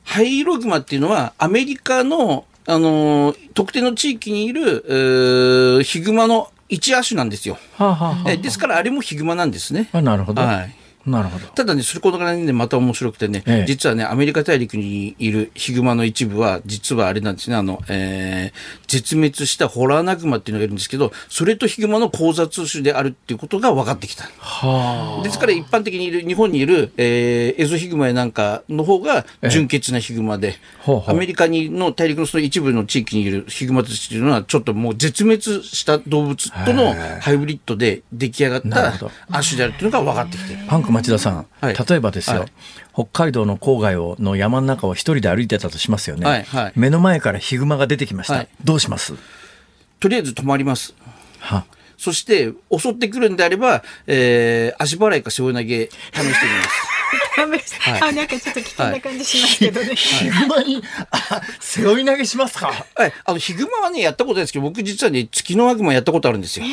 ハイログマっていうのは、アメリカの、あのー特定の地域にいる、えーヒグマの一亜種なんですよ。はあ、はあはあえーですから、あれもヒグマなんですね。あ、なるほど。はい。なるほど。ただね、それこそがね、また面白くてね、ええ実はね、アメリカ大陸にいるヒグマの一部は、実はあれなんですね、あの、えー絶滅したホラーナグマっていうのがいるんですけど、それとヒグマの交雑種であるっていうことが分かってきた。はですから一般的にいる、日本にいる、えーエゾヒグマやなんかの方が純潔なヒグマで、ほうほうアメリカにの大陸のその一部の地域にいるヒグマたちというのは、ちょっともう絶滅した動物とのハイブリッドで出来上がった亜種であるというのが分かってきてる。あ。パンク町田さん、はい例えばですよ、はい北海道の郊外をの山の中を一人で歩いてたとしますよね。はいはい目の前からヒグマが出てきました。はいどうします？とりあえず止まります。はそして襲ってくるんであれば、えー、足払いか背負い投げ試してみます。[laughs] はい。あなんかちょっと危険な感じしますけどね。ヒグマに、あ、背負い投げしますか？はい、あのヒグマはねやったことないですけど僕実はね月のワグマやったことあるんですよ。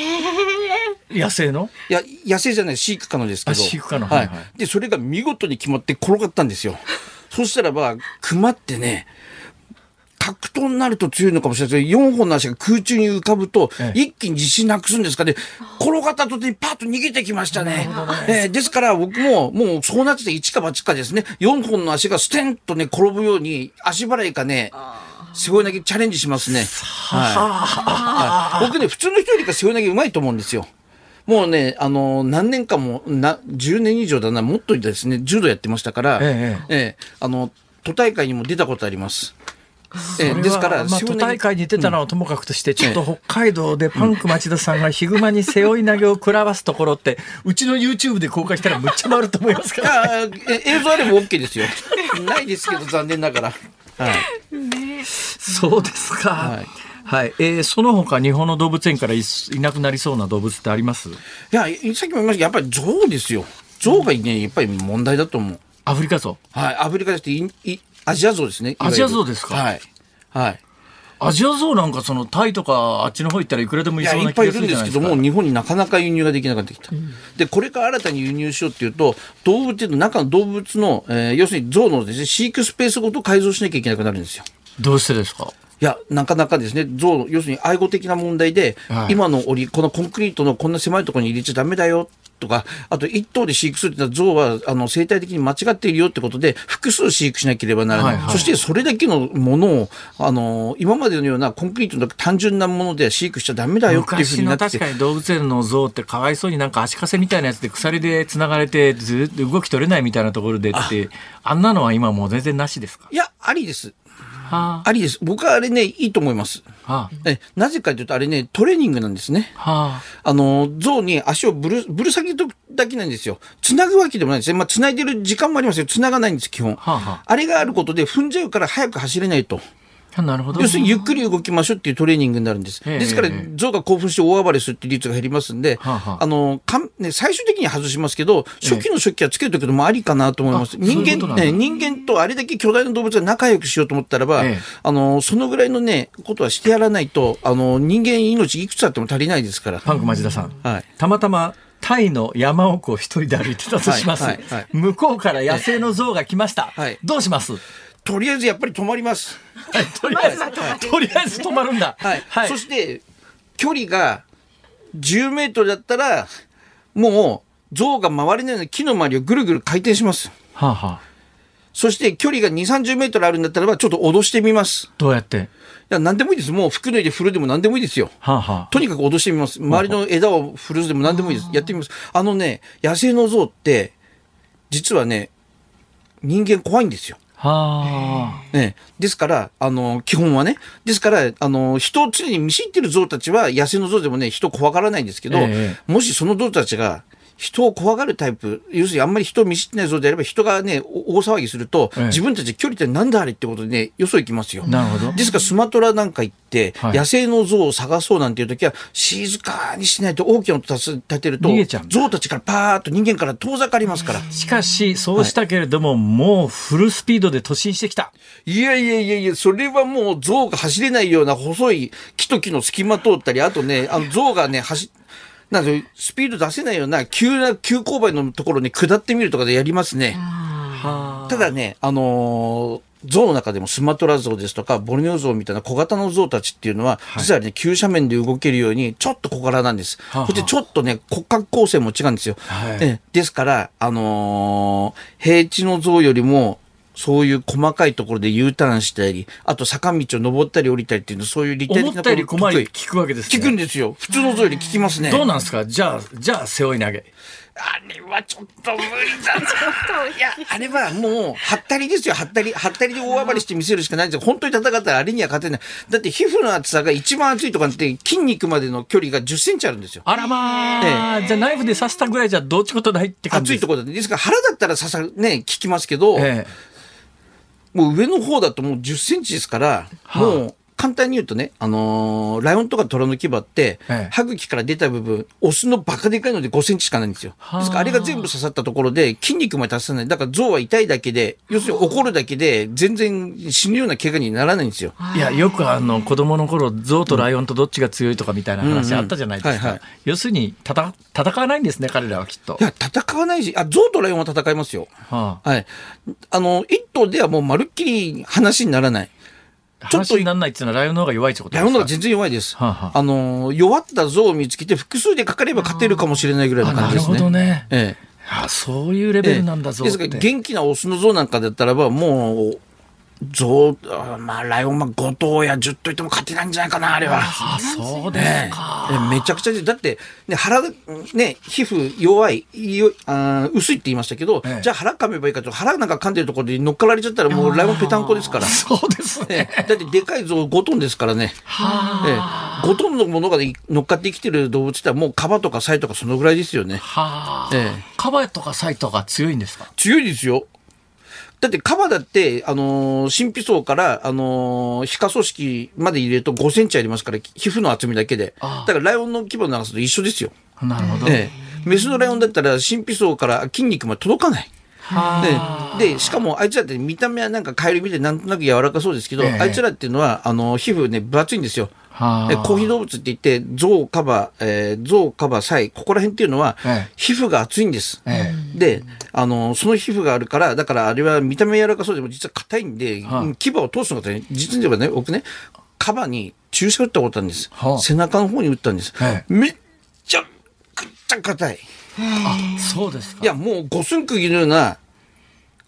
野生の？いや野生じゃない飼育可能ですけど。あ飼育可能。ははいいはい。でそれが見事に決まって転がったんですよ。そしたらば熊ってね格闘になると強いのかもしれないですけど4本の足が空中に浮かぶとええ。一気に自信なくすんですかね。転がった途端にパッと逃げてきましたね。ええですから僕ももうそうなってて一か八かですね。4本の足がステンとね転ぶように足払いかね背負い投げチャレンジしますね。はいはい。僕ね、普通の人よりか背負い投げうまいと思うんですよ。もうね、あの何年間も、な、10年以上だな、もっとですね、柔道やってましたから、え。ええあの、都大会にも出たことあります。えですから、まあ、都大会に出たのはともかくとして、ちょっと北海道でパンク町田さんがヒグマに背負い投げを食らわすところって、[laughs] うちの YouTube で公開したらむっちゃ回ると思いますから。[laughs] いやえ映像あれば OK ですよ。[laughs] ないですけど、残念ながら。はい。そうですか。はいはい。えーその他日本の動物園からいいなくなりそうな動物ってあります？いや、さっきも言いましたやっぱり象ですよ。象がね、やっぱり問題だと思う。アフリカゾウ。はい。アフリカですいいアジアゾウですね。アジアゾウですか？はい。はい。アジアゾウなんかそのタイとかあっちの方行ったらいくらでもいそういっぱいいな気がするるんですけども、じゃないですか。日本になかなか輸入ができなくなってきた。で、これから新たに輸入しようっていうと、動物の中の動物の、えー要するに象のですね、飼育スペースごと改造しなきゃいけなくなるんですよ。どうしてですか？いや、なかなかですね、象の、要するに愛護的な問題で、はい今の檻、このコンクリートのこんな狭いところに入れちゃダメだよ。とか、あと一頭で飼育するってのは象はあの生態的に間違っているよってことで複数飼育しなければならない。はいはいそしてそれだけのものを、あの、今までのようなコンクリートの単純なものでは飼育しちゃダメだよっていうふうになって確かに動物園の象ってかわいそうになんか足かせみたいなやつで鎖でつながれてずっと動き取れないみたいなところでってあんなのは今もう全然なしですか？いや、ありです。はありです。僕はあれね、いいと思います。えなぜかというと、あれね、トレーニングなんですね。あはあの、象に足をぶる、ぶる先とだけなんですよ。繋ぐわけでもないんですね。まあ、繋いでる時間もありますよ。繋がないんです、基本。あれがあることで踏んじゃうから早く走れないと。あなるほど。要するにゆっくり動きましょうっていうトレーニングになるんです。ええ。ですからええ、象が興奮して大暴れするっていう率が減りますんで、はあはあ。あの、かんね、最終的には外しますけど、初期の初期はつけるときもありかなと思います。人間、ね、人間とあれだけ巨大な動物が仲良くしようと思ったらば、ええ。あの、そのぐらいのね、ことはしてやらないと、あの、人間命いくつあっても足りないですから。パンク町田さん、はい。たまたまタイの山奥を一人で歩いてたとします、はいはいはい。向こうから野生の象が来ました、はい。どうします？とりあえずやっぱり止まります。はいとりあえず、とりあえず止まるんだ。はい。そして、距離が10メートルだったら、もう、象が回れないように木の周りをぐるぐる回転します。はあ、はあ、そして距離が2、30メートルあるんだったらば、ちょっと脅してみます。どうやって？いや、何でもいいです。もう服脱いで振るでも何でもいいですよ。はあ、はあ、とにかく脅してみます。周りの枝を振るでも何でもいいです。やってみます。あのね、野生の象って、実はね、人間怖いんですよ。はあ。ね、ですから、あの、基本はね。ですから、あの、人を常に見知ってる象たちは、野生の象でもね、人を怖がらないんですけど、えもしその象たちが、人を怖がるタイプ、要するにあんまり人を見知ってない象であれば、人がね、お大騒ぎすると、ええ自分たち距離ってなんだあれってことでね、よそ行きますよ。なるほど。ですからスマトラなんか行って、はい野生の象を探そうなんていう時は、静かにしないと大きな音立てると象たちからパーッと人間から遠ざかりますから。しかし、そうしたけれども、もうフルスピードで突進してきた。いやいやいやいや、それはもう象が走れないような細い木と木の隙間通ったり、あとね、あの象がね、走、なんかスピード出せないような急な急勾配のところに下ってみるとかでやりますね。はただね、あのー象の中でもスマトラ象ですとか、ボルネオ象みたいな小型の象たちっていうのは、実はね、急斜面で動けるように、ちょっと小柄なんです。はそしてちょっとね、骨格構成も違うんですよ。はいえですから、あのー平地の象よりも、そういう細かいところで U ターンしたり、あと坂道を登ったり降りたりっていうの、そういう立体思的なったより聞くわけですね。聞くんですよ。普通の象より聞きますね。どうなんですか？じゃあ、じゃあ、背負い投げ。あれはちょっと無理だな。いや、あれはもう、はったりですよ、はったり。はったりで大暴れして見せるしかないんですよ。本当に戦ったらあれには勝てない。だって皮膚の厚さが一番厚いとかって筋肉までの距離が10センチあるんですよ。あらまあ、じゃあナイフで刺したぐらいじゃどっちことないって感じです厚いところで。ですから腹だったら刺さる、ね、効きますけど、えもう上の方だともう10センチですから、はあ。もう簡単に言うとね、あのーライオンとかトラの牙って、ええ歯茎から出た部分、オスのバカでかいので5センチしかないんですよ。はあですからあれが全部刺さったところで筋肉まで達さない。だから象は痛いだけで、要するに怒るだけで全然死ぬような怪我にならないんですよ。いや、よくあの、子供の頃、象とライオンとどっちが強いとかみたいな話あったじゃないですか。要するに、たた、戦わないんですね、彼らはきっとい。や、戦わないし、あ、象とライオンは戦いますよ。ははい。あの、一頭ではもうまるっきり話にならない。あ、ちょっと話にならないっていうのはライオンの方が弱いってことですか？ライオンの方が全然弱いです。はあはああの、弱った象を見つけて複数でかかれば勝てるかもしれないぐらいの感じですね。どね。ええ。あそういうレベルなんだぞって。ですから元気なオスの象なんかだったらばもう象あまあライオンは5頭や10頭いても勝てないんじゃないかなあれは。あそうですねか。えめちゃくちゃでだって、ね、腹ね皮膚弱いよあー薄いって言いましたけど、ええじゃあ腹噛めばいいかと腹なんか噛んでるところで乗っかられちゃったらもうライオンぺたんこですから。そうですね。ええだってでかい象5トンですからね。はええ5トンのものが乗っかって生きてる動物ってもうカバとかサイとかそのぐらいですよね。はあ。ええカバとかサイとか強いんですか？強いですよ。だってカバだって、あのー神秘層から、あのー皮下組織まで入れると5センチありますから、皮膚の厚みだけで。だからライオンの規模の長さと一緒ですよ。なるほど。ええ。メスのライオンだったら神秘層から筋肉まで届かない。はで、で、しかもあいつらって見た目はなんかカエルみたいでなんとなく柔らかそうですけど、ええあいつらっていうのは、あの、皮膚ね、分厚いんですよ。はあえ高皮動物って言って、象、カバ、えー、象、カバ、サイ、ここら辺っていうのはええ、皮膚が厚いんです。えで、あの、その皮膚があるから、だからあれは見た目柔らかそうでも実は硬いんで、はいうん牙を通すのがね、実に言えばね、僕ね、カバに注射打ったことあるんです。はあ背中の方に打ったんです。えめっちゃくちゃ硬い。あ、そうですか。いや、もう五寸釘のような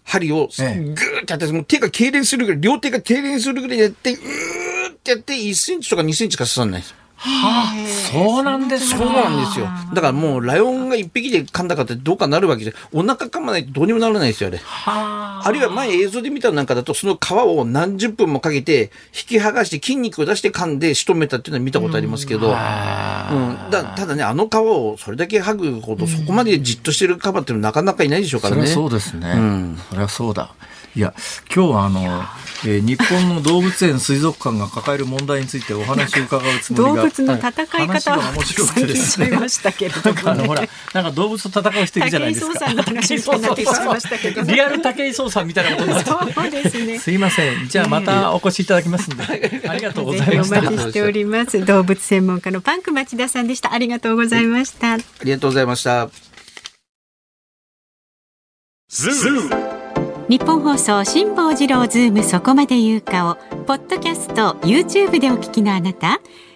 針をぐええーってやって、もう手が痙攣するぐらい、両手が痙攣するぐらいやって、うーってやって、1センチとか2センチしか刺さんないです。はあ、そうなんですか。そうなんですよ。だからもう、ライオンが一匹で噛んだかってどうかなるわけじゃ、お腹噛まないとどうにもならないですよ、あれ。はあ。あるいは前映像で見たのなんかだと、その皮を何十分もかけて、引き剥がして筋肉を出して噛んで仕留めたっていうのは見たことありますけど、うん、だただね、あの皮をそれだけ剥ぐほど、そこまでじっとしてるカバっていうのはなかなかいないでしょうからね。そそうですね。んそれはそうだ。いや、今日はあの、えー日本の動物園水族館が抱える問題についてお話を伺うつも動りが。物の戦い方は面白くてですねましたけれどなんかあのほらもね。、なんか動物と戦う人いるじゃないですか。武井壮さんの話みたいになってしまいましたけどリアル武井壮さんみたいなことになってそうですね。すいません。じゃあまたお越しいただきますんで。ありがとうございましたお。待ちしております。動物専門家のパンク町田さんでした。ありがとうございました。ありがとうございました。ニッポン放送辛坊治郎ズームそこまで言うかをポッドキャスト YouTube でお聞きのあなた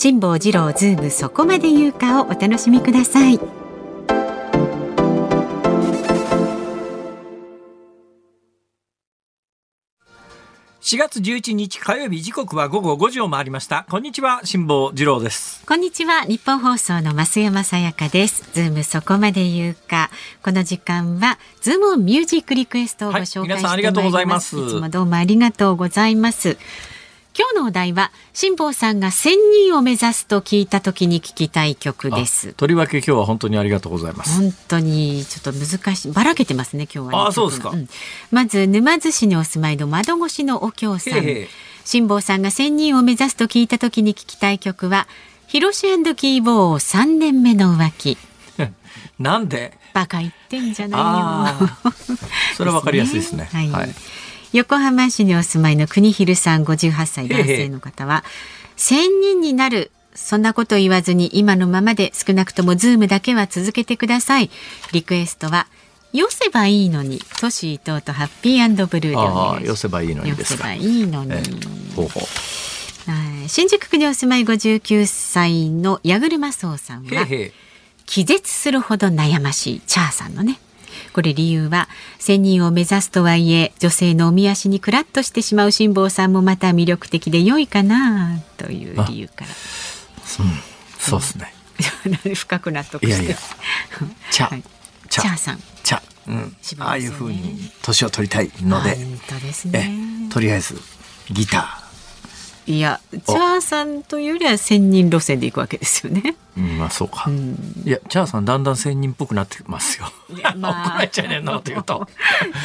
辛坊治郎ズームそこまで言うかをお楽しみください。4月11日火曜日時刻は午後5時を回りました。こんにちは、辛坊治郎です。こんにちはニッポン放送の増山さやかですズームそこまで言うかこの時間はズームミュージックリクエストをご紹介してまいります,、はい皆さんありがとうございますいつもどうもありがとうございます今日のお題は辛坊さんが1000人を目指すと聞いた時に聞きたい曲です。あとりわけ今日は本当にありがとうございます。本当にちょっと難しいばらけてますね今日は、ね、あそうですか。ん。まず沼津市にお住まいの窓越しのお京さん。辛坊さんが1000人を目指すと聞いた時に聞きたい曲はヒロシ&キーボー3年目の浮気。[laughs] なんで？バカ言ってんじゃないよ。それはわかりやすいですね。[laughs] はい。はい。横浜市にお住まいの国広さん58歳男性の方は1000人になるそんなこと言わずに今のままで少なくともズームだけは続けてください。リクエストは、よせばいいのに、敏いとうとハッピー&ブルーでお願いします。よせばいいのにですか。よせばいいのに。えー、ほうほう新宿区にお住まい59歳の矢車荘さんは、気絶するほど悩ましいチャーさんのね。これ理由は仙人を目指すとはいえ女性のおみ足にクラッとしてしまう辛坊さんもまた魅力的で良いかなという理由から。うん、そうですね。深く納得して。いやいや。チャ、はいチャさん。チャ、うんねああいう風に年を取りたいので、本当ですえね。とりあえずギターいや、チャーさんというよりは仙人路線で行くわけですよね。ー、うん、まあそうか。うんいや、チャーさんだんだん仙人っぽくなってますよ。怒られちゃいねえなこと言うと。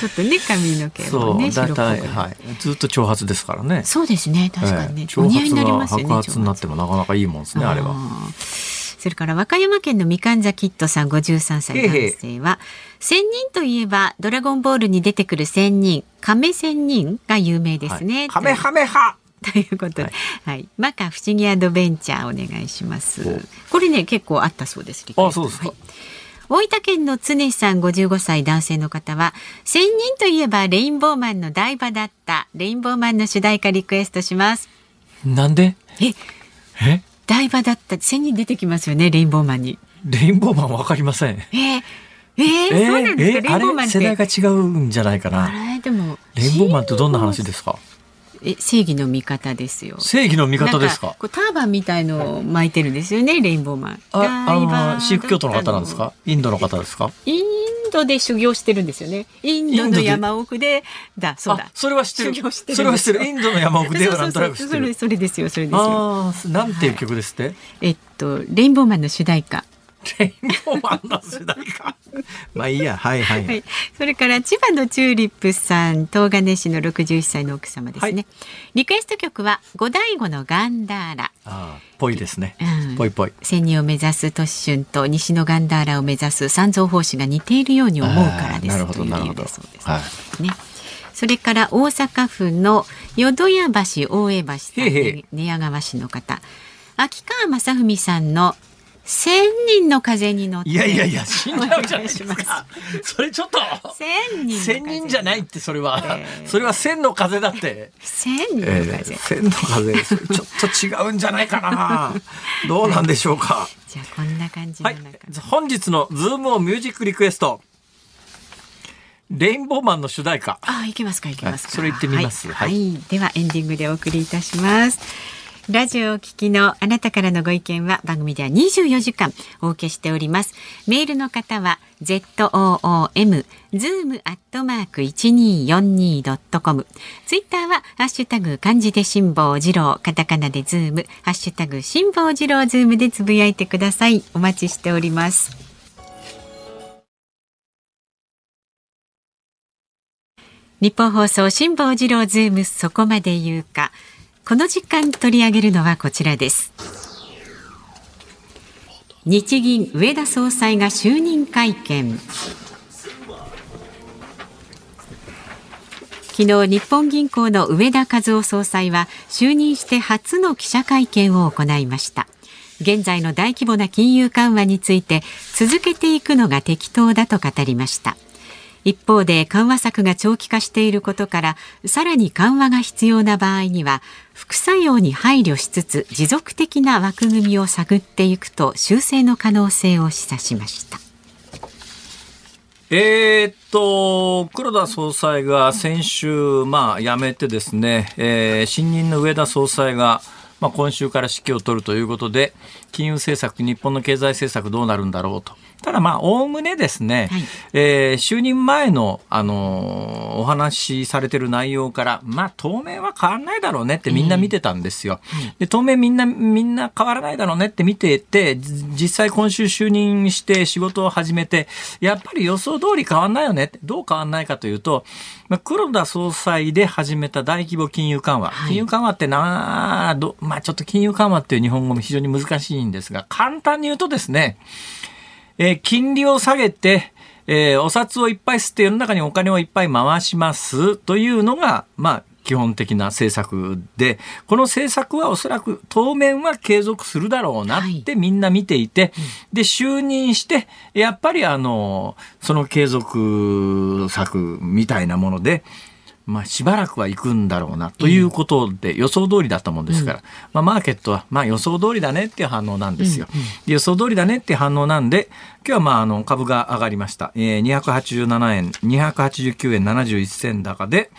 ちょっとね髪の毛もね白っぽくはい。ずっと長髪ですからね。そうですね確かにね、ええ長お似合いにな髪がりますよね白髪になってもなかなかいいもんですね、あれは。ーそれから和歌山県のみかんざキットさん53歳男性は仙人といえばドラゴンボールに出てくる仙人亀仙人が有名ですね、はいカメハメハ [laughs] ということで、ははいい、マカ不思議アドベンチャーお願いしますお。これね結構あったそうです。あそうですかはい大分県の常さん55歳男性の方は仙人といえばレインボーマンの台場だったレインボーマンの主題歌リクエストします。なんで？え？え？台場だった仙人出てきますよねレインボーマンに。レインボーマンわかりません。えー、えーそうなんですか、レインボーマンって。代が違うんじゃないかあな。れでもレインボーマンってどんな話ですか？え正義の味方ですよ。正義の味方ですか？こうターバンみたいのを巻いてるんですよねレインボーマン。あ、あの、シーク教徒の方なんですか？インドの方ですか？インドで修行してるんですよね。インドの山奥で、だ、そうだあ。それは知ってる。修行してるんですよそれは知ってる。インドの山奥ではなんとなく知ってる。それ、それですよ、それですよ。ああ、なんていう曲ですって、えっと、レインボーマンの主題歌。レインボーマンの世代か。[laughs] まあいいや、はいはい。はい。それから、千葉のチューリップさん、東金市の61歳の奥様ですね。はいリクエスト曲は、五醍醐のガンダーラ。ああ、ぽいですねうん。ぽいぽい。千人を目指すトシシュンと西のガンダーラを目指す三蔵法師が似ているように思うからですなるほどなるほどだそうです。はい。ね。それから大阪府の淀屋橋大江橋さん寝屋川市の方秋川正文さんの千人の風に乗っていやいやいや、死んじゃうじゃないですか。それちょっと。千人千人じゃないって、それは。えーそれは千の風だって。千人のえ風、ー、千の風、[laughs] ちょっと違うんじゃないかな。どうなんでしょうか。じゃあこんな感じのはい中、本日のズームをミュージックリクエスト。レインボーマンの主題歌。あ、いけますか、いけますか。はいそれ言ってみますはい。はいはいでは、エンディングでお送りいたします。ラジオをお聞きのあなたからのご意見は番組では24時間お受けしております。メールの方は zoom zoom アットマーク 1242.com ツイッターはハッシュタグ漢字で辛坊治郎カタカナでズームハッシュタグ辛坊治郎ズームでつぶやいてください。お待ちしております。日本放送辛坊治郎ズームそこまで言うかこの時間取り上げるのはこちらです。日銀上田総裁が就任会見。昨日日本銀行の上田和夫総裁は就任して初の記者会見を行いました。現在の大規模な金融緩和について続けていくのが適当だと語りました。一方で緩和策が長期化していることからさらに緩和が必要な場合には副作用に配慮しつつ持続的な枠組みを探っていくと修正の可能性を示唆しました。えーっと、黒田総裁が先週、まあ、辞めてですね、えー新任の上田総裁が、まあ、今週から指揮を取るということで、金融政策、日本の経済政策どうなるんだろうと。ただまあ、おおむねですね、はいえー就任前の、あのーお話しされてる内容から、まあ、当面は変わらないだろうねってみんな見てたんですよ。で、当面みんな、みんな変わらないだろうねって見てて、じ実際今週就任して仕事を始めて、やっぱり予想通り変わらないよねって。どう変わらないかというと、まあ、黒田総裁で始めた大規模金融緩和。はい金融緩和ってなあど、まあ、ちょっと金融緩和っていう日本語も非常に難しいんですが、簡単に言うとですね、えー金利を下げて、えーお札をいっぱい吸って世の中にお金をいっぱい回しますというのが、まあ、基基本的な政策で、この政策はおそらく当面は継続するだろうなってみんな見ていて、で、就任して、やっぱりあの、その継続策みたいなもので、まあ、しばらくは行くんだろうなということで予想通りだったもんですから、うん、まあ、マーケットはまあ予想通りだねっていう反応なんですよ。うんうん、予想通りだねっていう反応なんで、今日はまああの株が上がりました。えー、287円、289円71銭高で、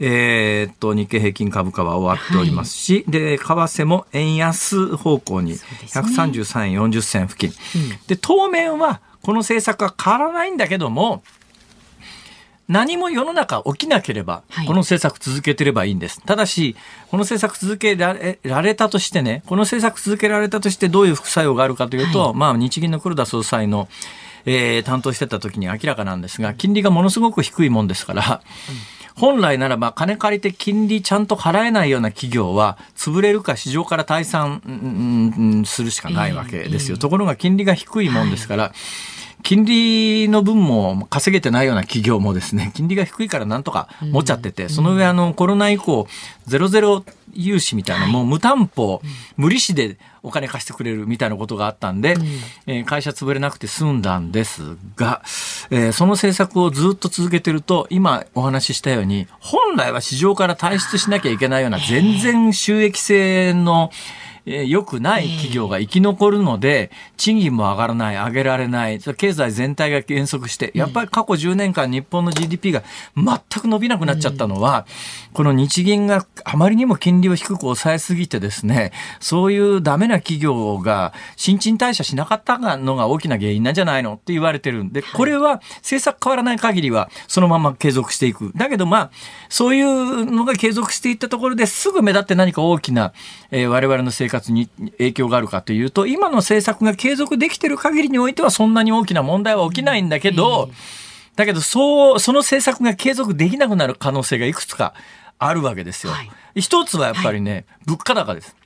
えー、っと、日経平均株価は終わっておりますし、はい、で、為替も円安方向に133円40銭付近。で、当面はこの政策は変わらないんだけども、何も世の中起きなければ、この政策続けてればいいんです。はい、ただし、この政策続けられられたとしてね、この政策続けられたとしてどういう副作用があるかというと、はい、まあ日銀の黒田総裁の、えー、担当してた時に明らかなんですが、金利がものすごく低いもんですから、うん、本来ならば金借りて金利ちゃんと払えないような企業は潰れるか市場から退散するしかないわけですよ。ところが金利が低いもんですから、はい金利の分も稼げてないような企業もですね、[laughs] 金利が低いからなんとか持っちゃってて、その上あのコロナ以降、ゼロゼロ融資みたいな、もう無担保、無利子でお金貸してくれるみたいなことがあったんで、え会社潰れなくて済んだんですが、えその政策をずっと続けてると、今お話ししたように、本来は市場から退出しなきゃいけないような全然収益性の、えー、良くない企業が生き残るので、賃金も上がらない、上げられない、経済全体が減速して、やっぱり過去10年間日本の GDP が全く伸びなくなっちゃったのは、この日銀があまりにも金利を低く抑えすぎてですね、そういうダメな企業が新陳代謝しなかったのが大きな原因なんじゃないのって言われてるんで、これは政策変わらない限りはそのまま継続していく。だけどまあ、そういうのが継続していったところですぐ目立って何か大きな、えー、我々の生活活に影響があるかというと、今の政策が継続できてる限りにおいてはそんなに大きな問題は起きないんだけど、だけど、そう、その政策が継続できなくなる可能性がいくつかあるわけですよ。はい、一つはやっぱりね、はい、物価高です。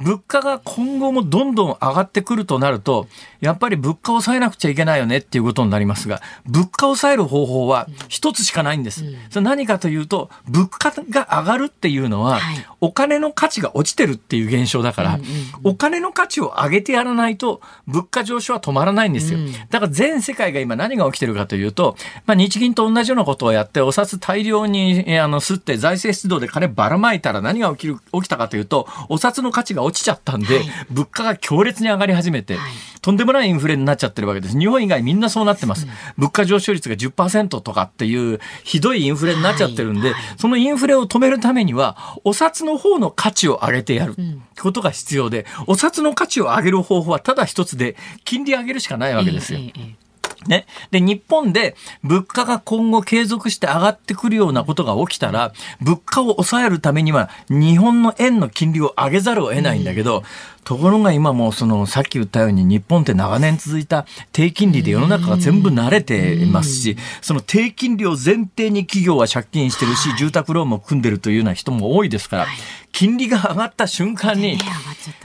物価が今後もどんどん上がってくるとなると、やっぱり物価を抑えなくちゃいけないよねっていうことになりますが、物価を抑える方法は一つしかないんです。うん、それ何かというと、物価が上がるっていうのは、はい、お金の価値が落ちてるっていう現象だから、うんうんうん、お金の価値を上げてやらないと、物価上昇は止まらないんですよ。うん、だから全世界が今何が起きてるかというと、まあ、日銀と同じようなことをやって、お札大量にあの吸って財政出動で金ばらまいたら何が起きる起きたかというと、お札の価値が落ちちゃったんで、はい、物価が強烈に上がり始めて、はい、とんでもないインフレになっちゃってるわけです。日本以外みんなそうなってます。うん、物価上昇率が10%とかっていうひどいインフレになっちゃってるんで、はい、そのインフレを止めるためには、お札の方の価値を上げてやることが必要で、お札の価値を上げる方法はただ一つで、金利上げるしかないわけですよ。ええね。で、日本で物価が今後継続して上がってくるようなことが起きたら、物価を抑えるためには、日本の円の金利を上げざるを得ないんだけど、ところが今もそのさっき言ったように日本って長年続いた低金利で世の中が全部慣れていますし、その低金利を前提に企業は借金してるし、住宅ローンも組んでるというような人も多いですから、金利が上がった瞬間に、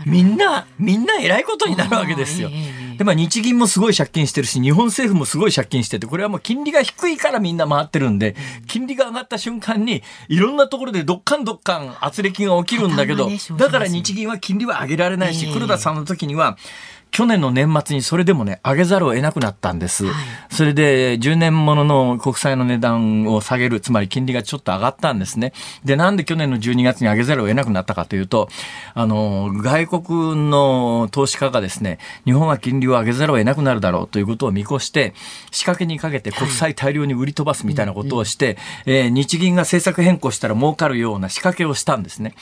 みんな、みんな偉いことになるわけですよ。で、まあ日銀もすごい借金してるし、日本政府もすごい借金してて、これはもう金利が低いからみんな回ってるんで、金利が上がった瞬間に、いろんなところでどっかんどっかん圧力が起きるんだけど、だから日銀は金利は上げられないし、黒田さんの時には、去年の年末にそれでもね、上げざるを得なくなったんです。はい、それで、10年ものの国債の値段を下げる、つまり金利がちょっと上がったんですね。で、なんで去年の12月に上げざるを得なくなったかというと、あの、外国の投資家がですね、日本は金利を上げざるを得なくなるだろうということを見越して、仕掛けにかけて国債大量に売り飛ばすみたいなことをして、はいえー、日銀が政策変更したら儲かるような仕掛けをしたんですね。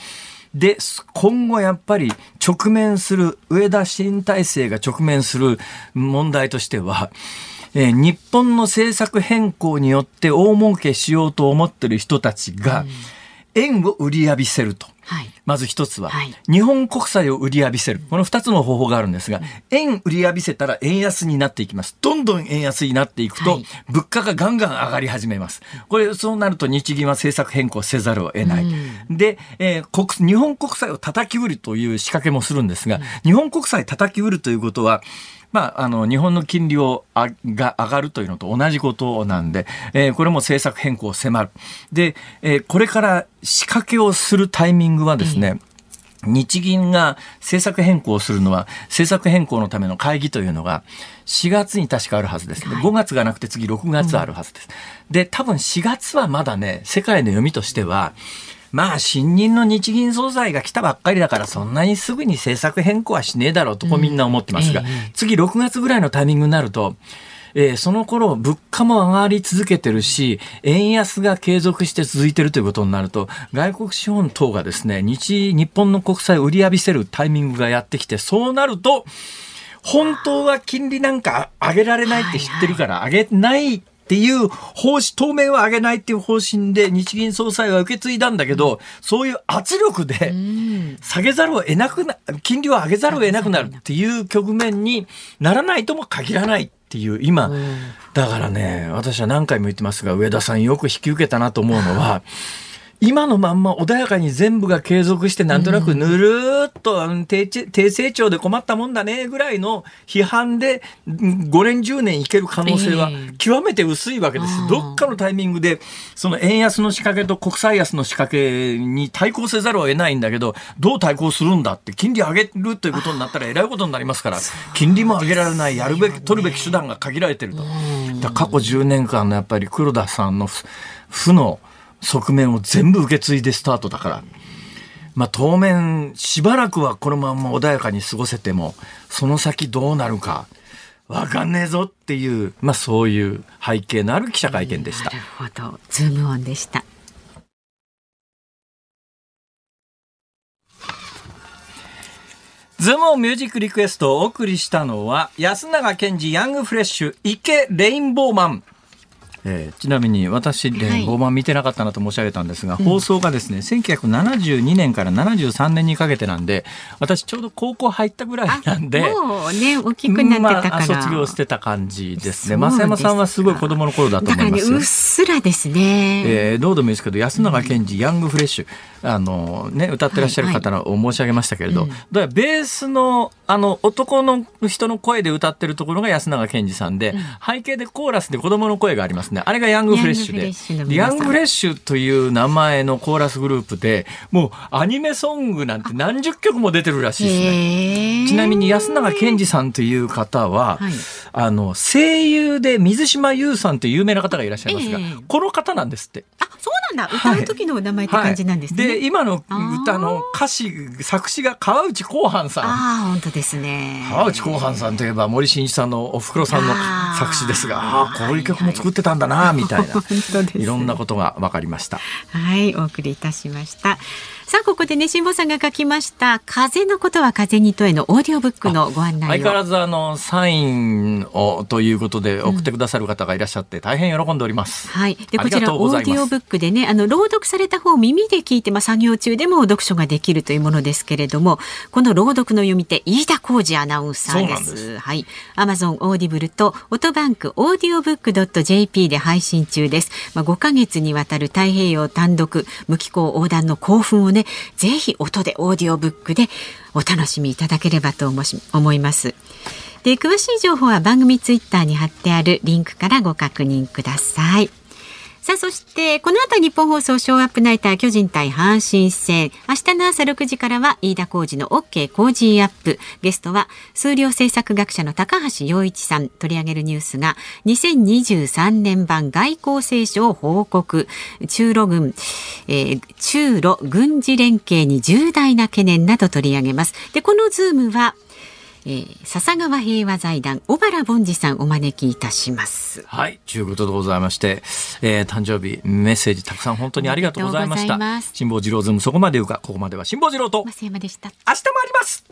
で、今後やっぱり直面する、上田新体制が直面する問題としては、えー、日本の政策変更によって大儲けしようと思ってる人たちが、円を売り浴びせると。はいまず一つは、はい日本国債を売り浴びせる。この二つの方法があるんですが、円売り浴びせたら円安になっていきます。どんどん円安になっていくと、はい物価がガンガン上がり始めます。これ、そうなると日銀は政策変更せざるを得ない。で、えー国、日本国債を叩き売るという仕掛けもするんですが、日本国債叩き売るということは、まあ、あの、日本の金利をあが上がるというのと同じことなんで、えーこれも政策変更を迫る。で、えーこれから仕掛けをするタイミングはですね、日銀が政策変更をするのは、政策変更のための会議というのが、4月に確かあるはずです。で5月がなくて次6月あるはずです。で、多分4月はまだね、世界の読みとしては、まあ、新任の日銀総裁が来たばっかりだから、そんなにすぐに政策変更はしねえだろうと、みんな思ってますが、次6月ぐらいのタイミングになると、えーその頃、物価も上がり続けてるし、円安が継続して続いてるということになると、外国資本等がですね、日、日本の国債を売り浴びせるタイミングがやってきて、そうなると、本当は金利なんか上げられないって知ってるから、上げないっていう方針、当面は上げないっていう方針で日銀総裁は受け継いだんだけど、そういう圧力でうん。下げざるを得なくな、金利を上げざるを得なくなるっていう局面にならないとも限らないっていう、今、だからね、私は何回も言ってますが、上田さんよく引き受けたなと思うのは、[laughs] 今のまんま穏やかに全部が継続してなんとなくぬるーっとうん低ち低成長で困ったもんだねぐらいの批判でうん5年10年いける可能性はええ。極めて薄いわけです。どっかのタイミングでその円安の仕掛けと国債安の仕掛けに対抗せざるを得ないんだけどどう対抗するんだって金利上げるということになったらえらいことになりますから金利も上げられないやるべき取るべき手段が限られてると。過去10年間のやっぱり黒田さんの負負の側面を全部受け継いでスタートだから。まあ当面しばらくはこのまんま穏やかに過ごせても、その先どうなるかわかんねえぞっていう、まあそういう背景のある記者会見でしたな。るほど。ズームオンでした。ズームオンミュージックリクエストをお送りしたのは、安永健二ヤングフレッシュ池レインボーマン。えーちなみに私、レインボーマン見てなかったなと申し上げたんですが、放送がですね、1972年から73年にかけてなんで、私ちょうど高校入ったぐらいなんで、もうね、大きくなってたから。まあ、卒業してた感じですね。増山さんはすごい子供の頃だとだからね、思いますよ。うっすらですね。えーどうでもいいですけど安永健二、ヤングフレッシュあの、ね、歌ってらっしゃる方のを申し上げましたけれど、うんだからベースのあの男の人の声で歌ってるところが安永健二さんで、背景でコーラスで子供の声がありますね。あれがヤングフレッシュで。ヤングフレッシュという名前のコーラスグループでもうアニメソングなんて何十曲も出てるらしいですね。ちなみに安永健二さんという方は、はい。あの声優で水島優さんという有名な方がいらっしゃいますが、ええ。この方なんですって。あ、そうなんだ。歌う時のお名前って感じなんですね。はい。で今の歌の歌詞作詞が川内広範さん。ああ、本当ですね。川内広範さんといえば森進一さんのおふくろさんの作詞ですが、ああーこういう曲も作ってたんだなみたいな [laughs] 本当ですいろんなことが分かりました。はい、お送りいたしました。さあ、ここでね、辛坊さんが書きました、風のことは風に問えのオーディオブックのご案内を。相変わらずあのサインをということで送ってくださる方がいらっしゃって大変喜んでおります。はい。で、こちら、オーディオブックでね、あの、朗読された方を耳で聞いて、まあ、作業中でも読書ができるというものですけれども、この朗読の読み手、飯田浩司アナウンサーです。はい。アマゾンオーディブルと、オトバンクオーディオブック .jp で配信中です。まあ、5ヶ月にわたる太平洋単独、無寄港横断の興奮をね、ぜひ音でオーディオブックでお楽しみいただければと思います。で詳しい情報は番組ツイッターに貼ってあるリンクからご確認ください。さあそしてこの後ニッポン放送ショーアップナイター巨人対阪神戦。明日の朝6時からは飯田浩司の OK 工事アップ。ゲストは数量政策学者の高橋洋一さん。取り上げるニュースが2023年版外交青書を報告。中ロ軍、えー中ロ軍事連携に重大な懸念など取り上げます。でこのズームはえー、笹川平和財団小原凡司さんお招きいたします。はい、ということでございまして、えー誕生日メッセージたくさん本当にありがとうございました。辛坊治郎ズームそこまで言うか、ここまでは辛坊治郎と明増山でした。日もあります。